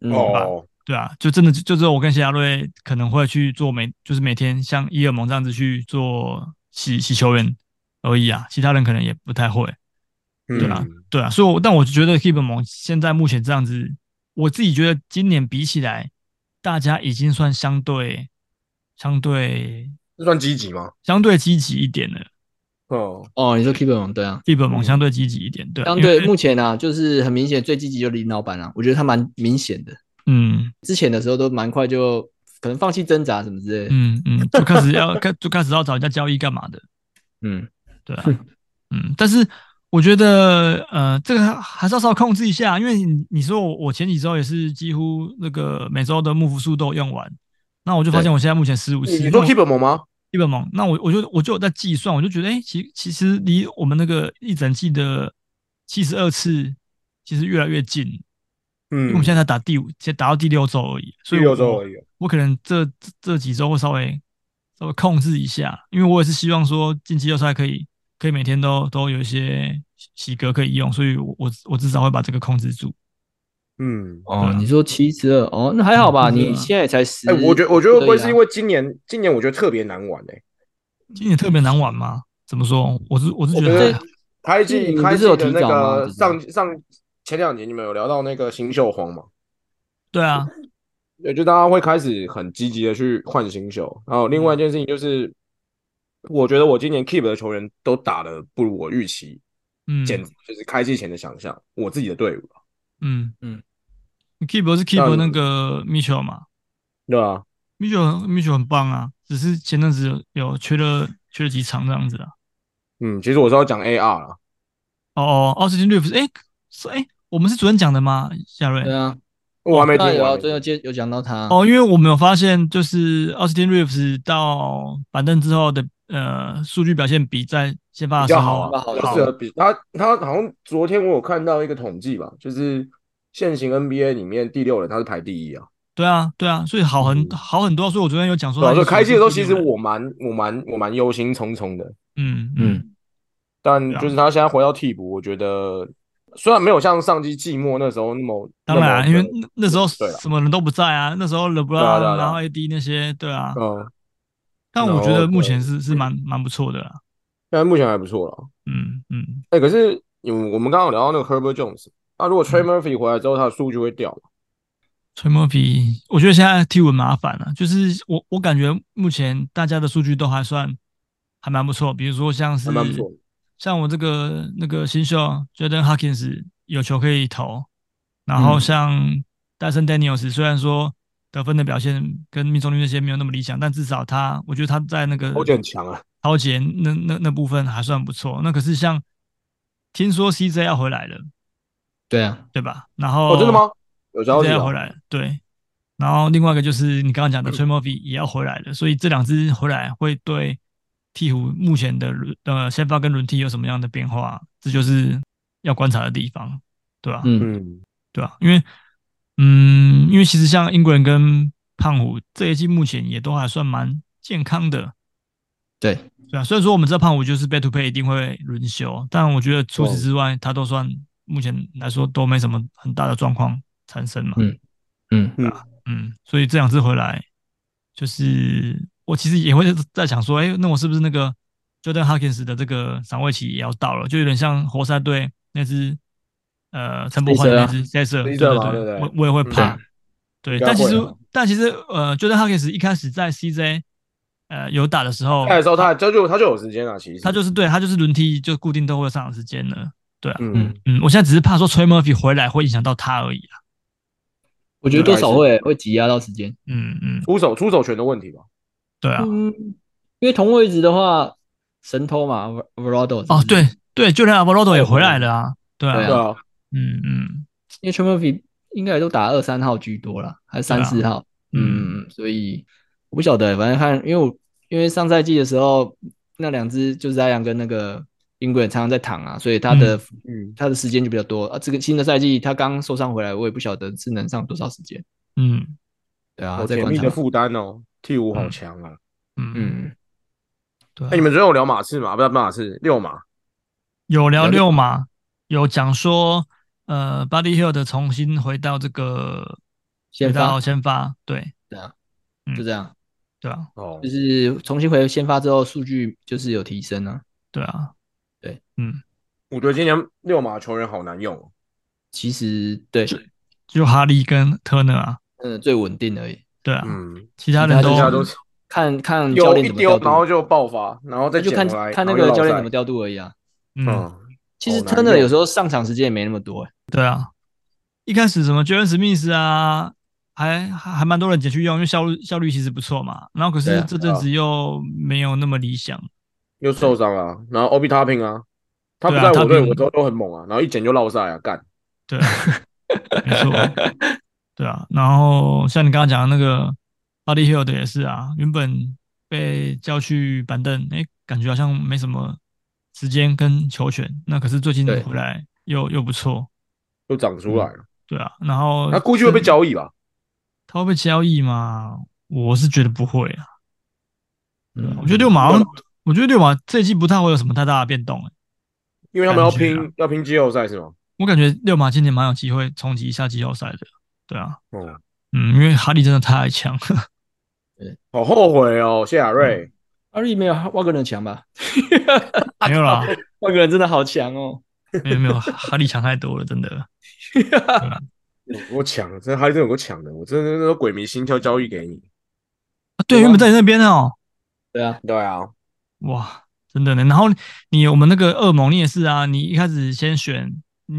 哦，对啊，就真的就只有我跟谢亚瑞可能会去做每就是每天像伊尔蒙这样子去做洗洗球员而已啊，其他人可能也不太会。对啊，嗯、对啊，所以我但我觉得 Keep 蒙现在目前这样子，我自己觉得今年比起来，大家已经算相对相对这算积极吗？相对积极一点的。哦哦，你说 Keep 猛对啊，Keep 猛相对积极一点，对。相对目前呢、啊，就是很明显最积极就是林老板啊，我觉得他蛮明显的。嗯，之前的时候都蛮快就可能放弃挣扎什么之类的。嗯嗯，就开始要 开就开始要找人家交易干嘛的。嗯，对啊。嗯，但是我觉得呃，这个还是要稍微控制一下，因为你你说我我前几周也是几乎那个每周的幕伏数都用完，那我就发现我现在目前十五次。你说 Keep 猛吗？基本猛，那我我就我就有在计算，我就觉得，哎、欸，其其实离我们那个一整季的七十二次，其实越来越近。嗯，因为我们现在才打第五，才打到第六周而已，所以我，第六周而已。我可能这这几周会稍微稍微控制一下，因为我也是希望说进季后赛可以可以每天都都有一些洗格可以用，所以我我我至少会把这个控制住。嗯。哦，你说七十二哦，那还好吧？你现在才十，哎，我觉我觉得会不会是因为今年今年我觉得特别难玩哎，今年特别难玩吗？怎么说？我是我是觉得开季开季的那个上上前两年你们有聊到那个新秀荒吗？对啊，也就大家会开始很积极的去换新秀，然后另外一件事情就是，我觉得我今年 keep 的球员都打的不如我预期，嗯，简就是开季前的想象，我自己的队伍，嗯。嗯。Keep 是 Keep 那个 Mitchell 嘛？对啊，Mitchell Mitchell 很棒啊，只是前阵子有有缺了缺了几场这样子啊。嗯，其实我是要讲 AR 啦。哦哦，Austin Reeves，哎，是哎，我们是昨天讲的吗？夏瑞？对啊，我还没听完。昨天有接有讲到他。哦，因为我们有发现，就是 Austin Reeves 到板凳之后的呃数据表现比在先发的时候好啊，就是比他他好像昨天我有看到一个统计吧，就是。现行 NBA 里面第六人，他是排第一啊。对啊，对啊，所以好很、嗯、好很多。所以我昨天有讲说，说，说开季的时候，其实我蛮我蛮我蛮忧心忡忡的。嗯嗯。但就是他现在回到替补，我觉得虽然没有像上季季末那时候那么，当然、啊，因为那时候什么人都不在啊。那时候 LeBron 然后 AD 那些，对啊。嗯。但我觉得目前是是蛮蛮不错的啦。现在目前还不错了。嗯嗯。哎、欸，可是因为我们刚刚聊到那个 Herbert Jones。那、啊、如果 Trey Murphy 回来之后，他的数据会掉吗？Trey Murphy，我觉得现在替我麻烦了。就是我我感觉目前大家的数据都还算还蛮不错，比如说像是像我这个那个新秀 Jordan Hawkins 有球可以投，然后像 Dyson Daniels 虽然说得分的表现跟命中率那些没有那么理想，但至少他我觉得他在那个超级很强啊，超级那那那部分还算不错。那可是像听说 CJ 要回来了。对啊，对吧？然后哦，真的吗？有消息要回来，对。然后另外一个就是你刚刚讲的 Trey Murphy 也要回来了，所以这两支回来会对鹈鹕目前的呃先发跟轮替有什么样的变化？这就是要观察的地方，对吧？嗯，对吧？因为嗯，因为其实像英国人跟胖虎这一季目前也都还算蛮健康的，对对啊。虽然说我们知道胖虎就是 to back 一定会轮休，但我觉得除此之外，他都算。目前来说都没什么很大的状况产生嘛，嗯嗯。嗯。嗯，所以这两次回来，就是我其实也会在想说，哎、欸，那我是不是那个 Jordan Hawkins 的这个赏味期也要到了？就有点像活塞队那只呃陈柏惟那只 Sixers 对对对，我我也会怕，对，但其实但其实呃 Jordan Hawkins 一开始在 CJ 呃有打的时候，那时候他他就他就有时间了，其实。他就是对他就是轮替就固定都会上场时间了。对啊，嗯。嗯，我现在只是怕说 Trey Murphy 回来会影响到他而已啊。我觉得多少会会挤压到时间，嗯嗯，出手出手权的问题吧。对啊，嗯，因为同位置的话，神偷嘛，Alvarado 哦，对对，就连 Alvarado 也回来了啊。对啊，对啊，嗯嗯，因为 Trey Murphy 应该也都打二三号居多了，还是三四号，嗯，所以我不晓得，反正看，因为我因为上赛季的时候那两只就是这样跟那个。英国人常常在躺啊，所以他的嗯他的时间就比较多啊。这个新的赛季他刚受伤回来，我也不晓得是能上多少时间。嗯，对啊，甜蜜的负担哦，T 五好强啊。嗯嗯，对。哎你们昨天有聊马刺吗？不是马刺，六马。有聊六马，有讲说呃，Buddy Hield 的重新回到这个先发先发，对对啊，就这样，对啊，哦，就是重新回先发之后，数据就是有提升啊，对啊。对，嗯，我觉得今年六马球员好难用哦。其实，对，就哈利跟特纳啊，嗯，最稳定而已。对啊，嗯，其他人都看看教练怎么调度，然后就爆发，然后再就看看那个教练怎么调度而已啊。嗯，其实 Turner 有时候上场时间也没那么多。对啊，一开始什么 Jalen Smith 啊，还还还蛮多人捡去用，因为效率效率其实不错嘛。然后可是这阵子又没有那么理想，又受伤了。然后 Obi Toppin 啊，他不在我队，我都都很猛啊。然后一捡就落赛啊，干。对，没错。对啊，然后像你刚刚讲的那个 Buddy Hield 也是啊，原本被叫去板凳，哎，感觉好像没什么时间跟球权。那可是最近回来又又不错。又长出来了，嗯，对啊，然后他估计会被交易吧？他会被交易吗？我是觉得不会啊。嗯，我觉得六马，嗯，我觉得六马这一季不太会有什么太大的变动，欸，因为他们要拼，啊，要拼季后赛是吗？我感觉六马今年蛮有机会冲击一下季后赛的。对啊，嗯嗯，因为哈利真的太强了，对，好后悔哦，谢亚瑞，嗯，哈利没有万个人强吧？没有啦，万个人真的好强哦。没有没有，哈利强太多了，真的。我抢，真的哈利真有够强的，我真的那个鬼迷心窍交易给你。啊，对，原本在你那边哦。对啊，对啊。哇，真的呢。然后你我们那个恶魔，你也是啊。你一开始先选，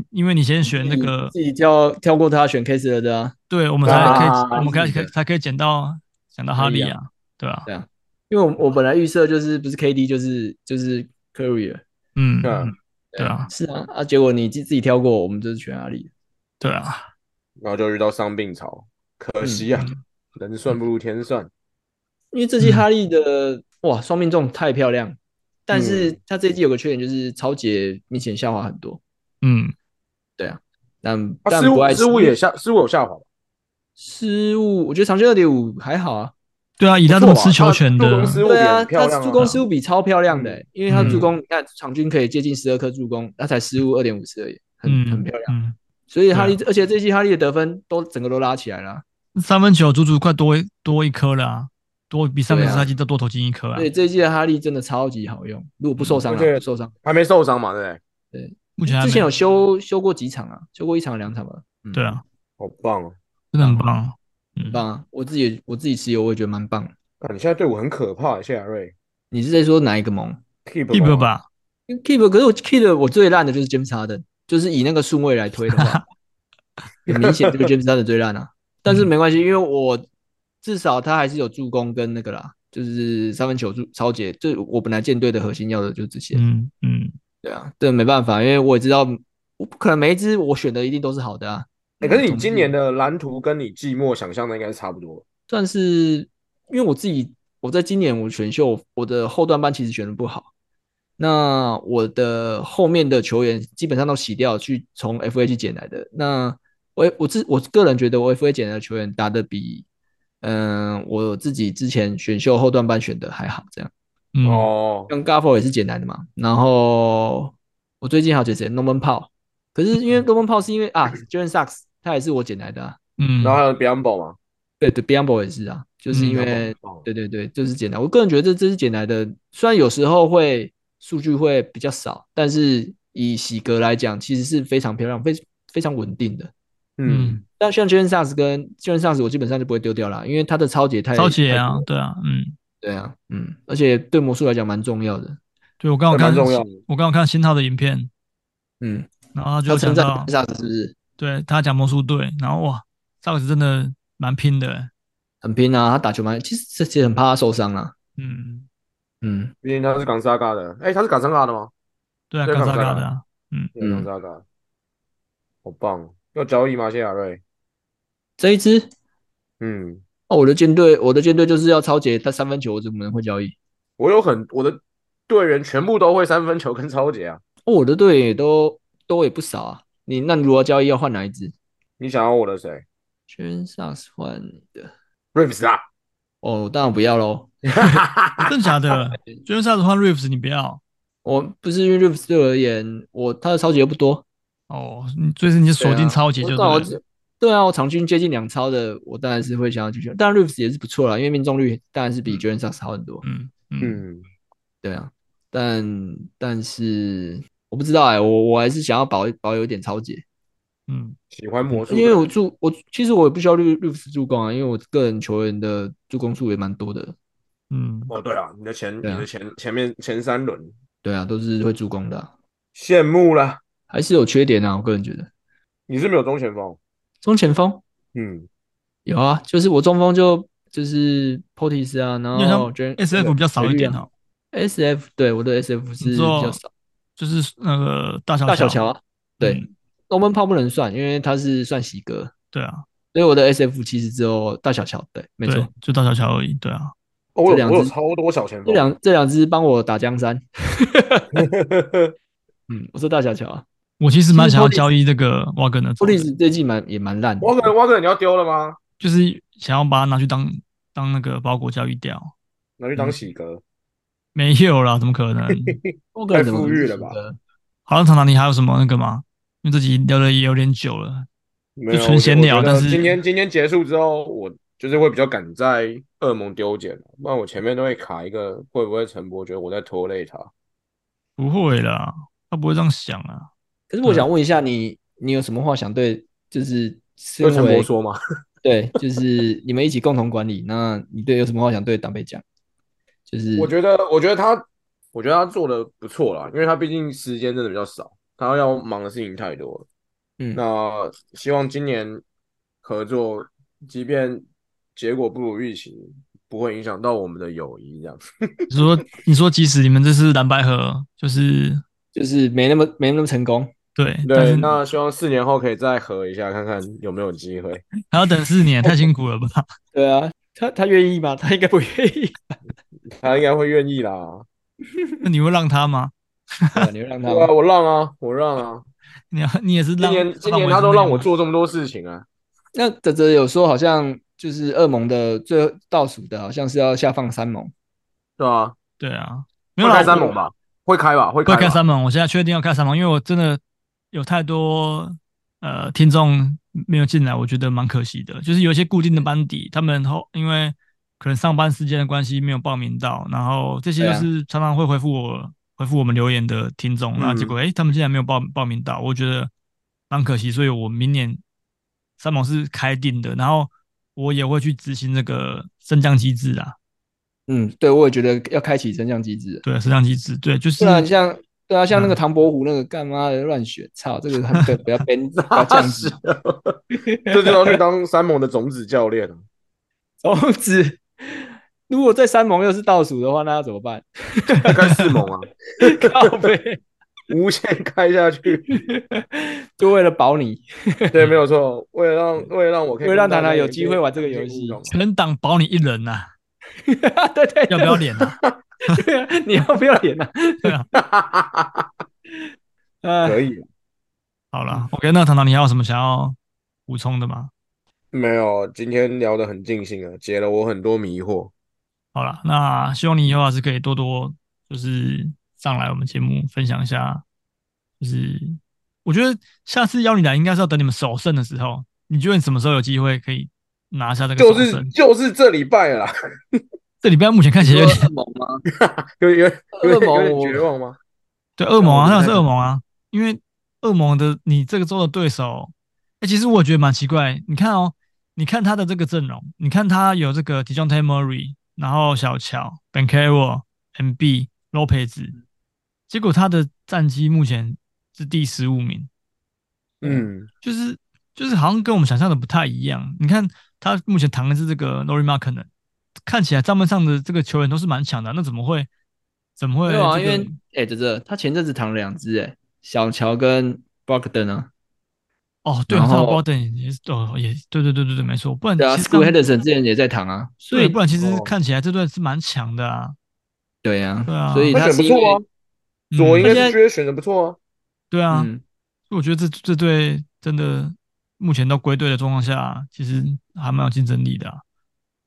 因为你先选那个自己跳跳过他选 Kessler 的啊。对，我们才可以，我们可以才可以捡到捡到哈利啊。对啊，对啊。因为我我本来预设就是不是 KD 就是就是 Curry 嗯。嗯。对啊，是啊，啊，结果你自自己跳过，我们就是选哈利。对啊，然后就遇到伤病潮，可惜啊，嗯、人算不如天算。因为这季哈利的、嗯、哇双命中太漂亮，但是他这一季有个缺点就是抄截明显下滑很多。嗯，对啊，但他失误失误。也下失误有下滑吧，失误我觉得场均二点五还好啊。对啊，以他这种持球权的，对啊，他助攻失误比超漂亮的、欸，因为他助攻，你看场均可以接近十二颗助攻，他才失误二点五次而已，很很漂亮。所以哈利，而且这季哈利的得分都整个都拉起来了，三分球足足快多多一颗了啊，多比上个赛季都多投进一颗啊。对，这一季的哈利真的超级好用，如果不受伤了，不受伤还没受伤嘛，对不对？对，目前之前有修修过几场啊，修过一场两场吧。对啊，好棒哦，真的很棒，很棒啊！我自己我自己持有，我也觉得蛮棒。啊！你现在队伍很可怕，谢亚瑞。你是在说哪一个盟？Keep 吧，Keep。可是我 Keep 我最烂的就是 James Harden，就是以那个顺位来推的话，很明显这个 James Harden 最烂啊。但是没关系，因为我至少他还是有助攻跟那个啦，就是三分球助超截。就我本来舰队的核心要的就是这些。嗯嗯，对啊，这没办法，因为我也知道我不可能每一支我选的一定都是好的啊。哎、欸，可是你今年的蓝图跟你季末想象的应该是差不多，算是。因为我自己，我在今年我选秀，我的后段班其实选的不好。那我的后面的球员基本上都洗掉，去从 FA 去捡来的。那我我自我个人觉得，我 FA 捡来的球员打的比，嗯、呃，我自己之前选秀后段班选的还好。这样，哦，跟 Gafford 也是捡来的嘛。然后我最近还有捡谁？Norman Powell。可是因为 Norman Powell 是因为啊，Jalen Suggs 他也是我捡来的、啊。嗯，然后还有 Biyombo 嘛？对对，Biyombo 也是啊。就是因为，对对对，就是捡来。我个人觉得这这是捡来的，虽然有时候会数据会比较少，但是以喜格来讲，其实是非常漂亮、非非常稳定的。嗯，但像 Jalen Suggs 跟 Jalen Suggs，我基本上就不会丢掉了，因为他的抄截太抄截啊，对啊，嗯，对啊，嗯，而且对魔术来讲蛮重要的。对，我刚刚看，我刚刚看新套的影片，嗯，然后他就讲到 Suggs 是不是？对他讲魔术队，然后哇，Suggs 真的蛮拼的。很拼啊，他打球蛮，其实这其实很怕他受伤啊。嗯嗯，毕竟他是港萨嘎的，哎、欸，他是港萨嘎的吗？对啊，港萨嘎的啊。嗯嗯，港萨嘎，好棒！要交易吗？谢亚瑞，这一支，嗯，哦，我的舰队，我的舰队就是要超杰他三分球，我怎么能会交易？我有很，我的队员全部都会三分球跟超杰啊。哦，我的队也都都也不少啊。你那你如果交易要换哪一支？你想要我的谁？全萨斯换你的。Reeves 啊，哦，当然不要喽，真的假的？就算是换 Reeves，你不要？我不是因为 Reeves 对我而言，我他的超杰又不多哦，你最近你锁定超级就对了。对啊，对啊，我场均接近两超的，我当然是会想要继续。当然 Reeves 也是不错啦，因为命中率当然是比 Jalen Suggs 好很多。嗯嗯，嗯，对啊，但但是我不知道哎、欸，我我还是想要保保有一点抄截。嗯，喜欢魔术，因为我助我其实我也不需要 rives 助攻啊，因为我个人球员的助攻数也蛮多的。嗯，哦，对啊，你的前、啊、你的前前面前三轮，对啊，都是会助攻的、啊，羡慕了，还是有缺点啊，我个人觉得。你是没有中前锋？中前锋，嗯，有啊，就是我中锋就就是 Portis 啊，然后 SF 比较少一点哦。SF 对，我的 SF 是比较少，就是那个大小大小乔啊，对，龙门炮不能算，因为他是算喜格，对啊，所以我的 SF 其实只有大小乔，对，没错，就大小乔而已，对啊，我有我有超多小前锋，这两这两只帮我打江山，嗯，我说大小乔啊，我其实蛮想要交易这个瓦格纳，Portis 最近蛮也蛮烂，瓦格瓦格你要丢了吗？就是想要把它拿去当当那个包裹交易掉，拿去当喜格。没有啦，怎么可能？太富裕了吧？好像常常你还有什么那个吗？因为这集聊的也有点久了，就纯闲聊。但是今天今天结束之后，我就是会比较赶在恶魔丢捡，不然我前面都会卡一个，会不会陈博觉得我在拖累他？不会啦，他不会这样想啊。可是我想问一下你，你有什么话想对？就是对陈博说吗？对，就是你们一起共同管理，那你对有什么话想对党贝讲？就是我觉得，我觉得他，我觉得他做的不错啦，因为他毕竟时间真的比较少，他要忙的事情太多了。嗯，那希望今年合作，即便结果不如预期，不会影响到我们的友谊。这样子，你说，你说，即使你们这是蓝白合，就是就是没那么没那么成功，对对。那希望四年后可以再合一下，看看有没有机会。还要等四年，太辛苦了吧？对啊，他他愿意吗？他应该不愿意。他应该会愿意啦，那你会让他吗？你会让他？对啊，我让啊，我让啊。你你也是让？今年今年他都让我做这么多事情啊。那泽泽有说，好像就是二盟的最倒数的，好像是要下放三盟。对啊，对啊，没有开三盟吧？会开吧？会开三盟。我现在确定要开三盟，因为我真的有太多呃听众没有进来，我觉得蛮可惜的。就是有一些固定的班底，他们后因为。可能上班时间的关系没有报名到，然后这些就是常常会回复我、啊、回复我们留言的听众，那、嗯、结果哎、欸，他们竟然没有报报名到，我觉得蛮可惜，所以我明年三毛是开定的，然后我也会去执行这个升降机制啊。嗯，对，我也觉得要开启升降机制。对，升降机制，对，就是像对啊，像那个唐伯虎那个干妈的乱选，操，这个很不要编，不要降级，这就要去当三盟的种子教练了，种子。如果在三盟又是倒数的话，那要怎么办？开四盟啊，靠背，无限开下去，就为了保你。对，没有错，为了让为了让我可以，为了让唐唐有机会玩这个游戏，全党保你一人呐、啊。对，对对，要不要脸啊？对啊，你要不要脸啊？对啊，可以。好了，OK，那唐唐，你还有什么想要补充的吗？没有，今天聊得很尽兴啊，解了我很多迷惑。好了，那希望你以后还是可以多多就是上来我们节目分享一下。就是我觉得下次邀你来，应该是要等你们首胜的时候。你觉得你什么时候有机会可以拿下这个首胜？就是就是这礼拜啦。这礼拜目前看起来有点恶魔吗？有有有点绝望吗？对，恶魔啊，那是恶魔啊。因为恶魔的你这个周的对手，哎、欸，其实我觉得蛮奇怪。你看哦，你看他的这个阵容，你看他有这个 Dejounte Murray。然后小乔、Ben c a r r o m b Lopez，结果他的战绩目前是第十五名，嗯，就是就是好像跟我们想象的不太一样。你看他目前谈的是这个 Lauri Markkanen，看起来账面上的这个球员都是蛮强的，那怎么会怎么会、这个？没有啊，因为哎，这这他前阵子躺了两只哎，小乔跟 Brogdon 呢？哦，对，然后 Brogden 也是哦，也对对对对对，没错，不然其实 Scoot Henderson 之前也在躺啊，所以不然其实看起来这段是蛮强的啊。对呀，对啊，所以他选不错啊，左应该是觉得选的不错啊。对啊，所以我觉得这这对真的目前都归队的状况下，其实还蛮有竞争力的。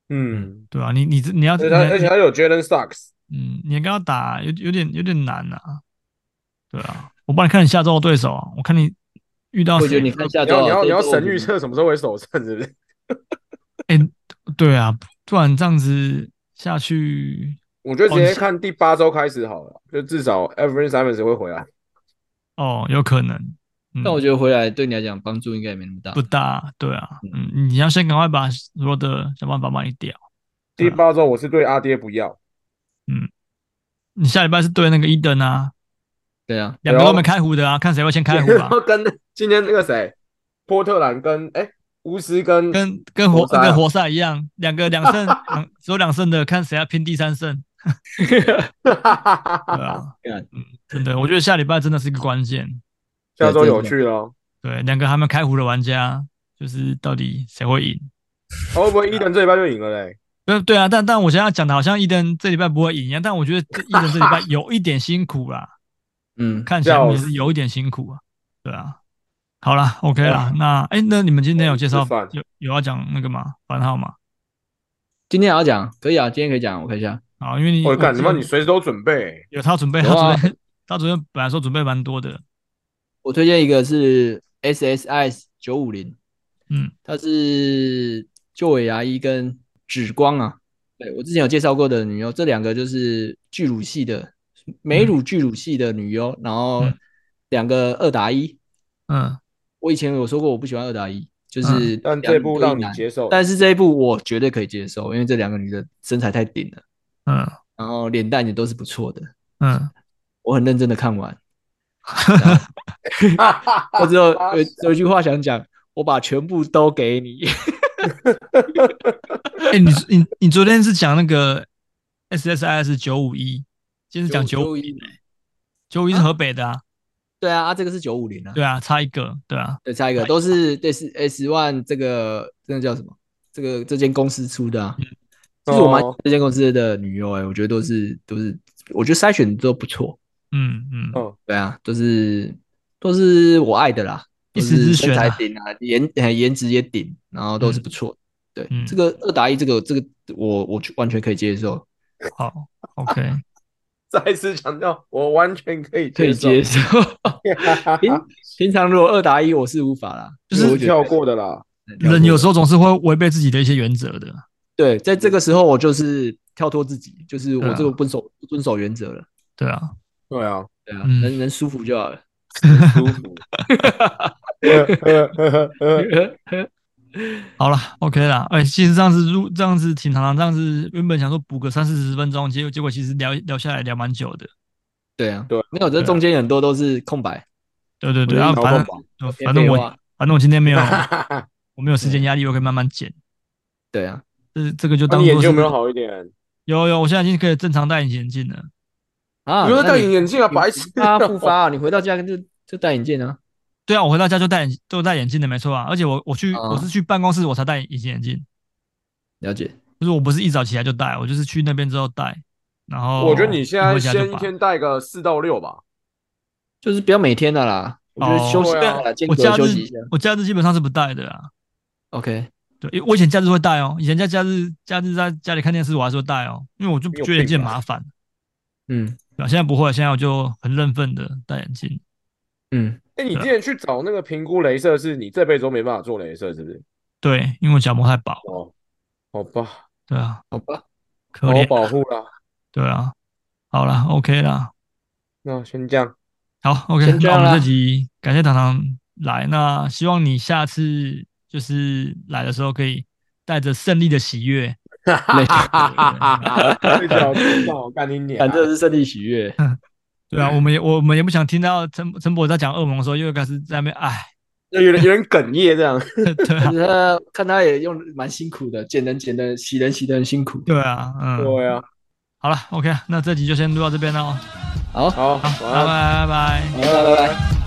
嗯，对啊，你你你要，而且还有 Jalen Sucks，嗯，你跟他打有有点有点难啊。对啊，我帮你看你下周的对手啊，我看你。遇到谁？你看下你要你要你要神预测什么时候会首胜，是不是？哎、欸，对啊，不然这样子下去，我觉得直接看第八周开始好了，就至少 Anfernee Simons 会回来。哦，有可能，嗯、但我觉得回来对你来讲帮助应该也没那么大。不大，对啊，嗯，你要先赶快把罗德想办法帮你掉。第八周我是对阿爹不要。嗯，你下礼拜是对那个伊登啊？对啊，两个都没开胡的啊，看谁会先开胡啊？跟今天那个谁，波特兰跟哎巫师跟跟跟活跟活塞一样，两个两胜 两只有两胜的，看谁要拼第三胜。对啊，嗯，真的，我觉得下礼拜真的是一个关键，下周有趣哦。对，两个还没开胡的玩家，就是到底谁会赢？会不会伊登这礼拜就赢了嘞？对对啊，但但我现在讲的好像伊登这礼拜不会赢一样，但我觉得伊登 这礼拜有一点辛苦啦。嗯，看起来也是有一点辛苦啊。对啊，好了，OK 啦。那哎，那你们今天有介绍有有要讲那个吗？番号吗？今天也要讲？可以啊，今天可以讲。我看一下。好，因为你我干什么？你随时都准备？有他准备，他准备，他昨天 本来说准备蛮多的。我推荐一个是 SSIS 九五零，嗯，它是旧尾牙医跟紫光啊。对，我之前有介绍过的女优，这两个就是巨乳系的美乳巨乳系的女优，然后两个二打一。嗯，我以前有说过我不喜欢二打一，就是但这一部让你接受，但是这一部我绝对可以接受，因为这两个女的身材太顶了。嗯，然后脸蛋也都是不错的。嗯，我很认真的看完。我只有有 有一句话想讲，我把全部都给你。哎，你你你昨天是讲那个 SSIS 九五一，今天是讲九五一，九五一是河北的啊。对啊，啊这个是九五零啊。对啊，差一个，对啊，对，差一个，都是对是 S One 这个这个叫什么？这个这间公司出的啊。其实我们这间公司的女优，哎，我觉得都是都是，我觉得筛选都不错。嗯嗯哦，对啊，就是都是我爱的啦，一时之选，身材顶啊，颜颜值也顶，然后都是不错。对，这个二打一，这个这个我我完全可以接受。好，OK，再次强调，我完全可以可以接受。平平常如果二打一，我是无法啦，就是跳过的啦。人有时候总是会违背自己的一些原则的。对，在这个时候我就是跳脱自己，就是我这个不守不遵守原则了。对啊，对啊，对啊，能能舒服就好了，舒服。好了，OK 了。哎，其实这样子录这样子挺长，这样子原本想说补个三四十分钟，结果结果其实聊聊下来聊蛮久的。对啊，对，没有，这中间很多都是空白。对对对，然后反正反正我反正我今天没有 我没有时间压力，我可以慢慢剪。对啊。这这个就当做眼睛有没有好一点？有有，我现在已经可以正常戴隐形眼镜了。啊，不用戴隐眼镜啊，白痴！啊复发啊，你回到家就就戴眼镜啊？对啊，我回到家就戴眼就戴眼镜的，没错啊。而且我我去我是去办公室我才戴隐形眼镜。了解，就是我不是一早起来就戴，我就是去那边之后戴。然后我觉得你现在先一天戴个四到六吧，就是不要每天的啦。我觉得休息啊，我假日我假日基本上是不戴的啊。OK。对，因为我以前假日会戴哦，以前在假日假日在家里看电视，我还是会戴哦，因为我就觉得眼镜很麻烦。嗯，对，现在不会，现在我就很认份的戴眼镜。嗯，哎，你之前去找那个评估镭射，是你这辈子都没办法做镭射，是不是？对，因为我角膜太薄。哦，好吧。对啊，好吧，可怜。保护啦。对啊，好了，OK 啦。那先这样。好，OK，那我们这集感谢糖糖来，那希望你下次。就是来的时候可以带着胜利的喜悦，哈哈哈哈哈！最早听到我干你娘，反正是胜利喜悦。对啊，我们也我们也不想听到陈陈博在讲噩梦的时候又开始在那边哎，有点有点哽咽这样。对啊，看他也用蛮辛苦的，捡人捡的，洗人洗的很辛苦。对啊，嗯，对啊。好了，OK，那这集就先录到这边喽。好，好，拜拜拜拜，拜拜拜拜。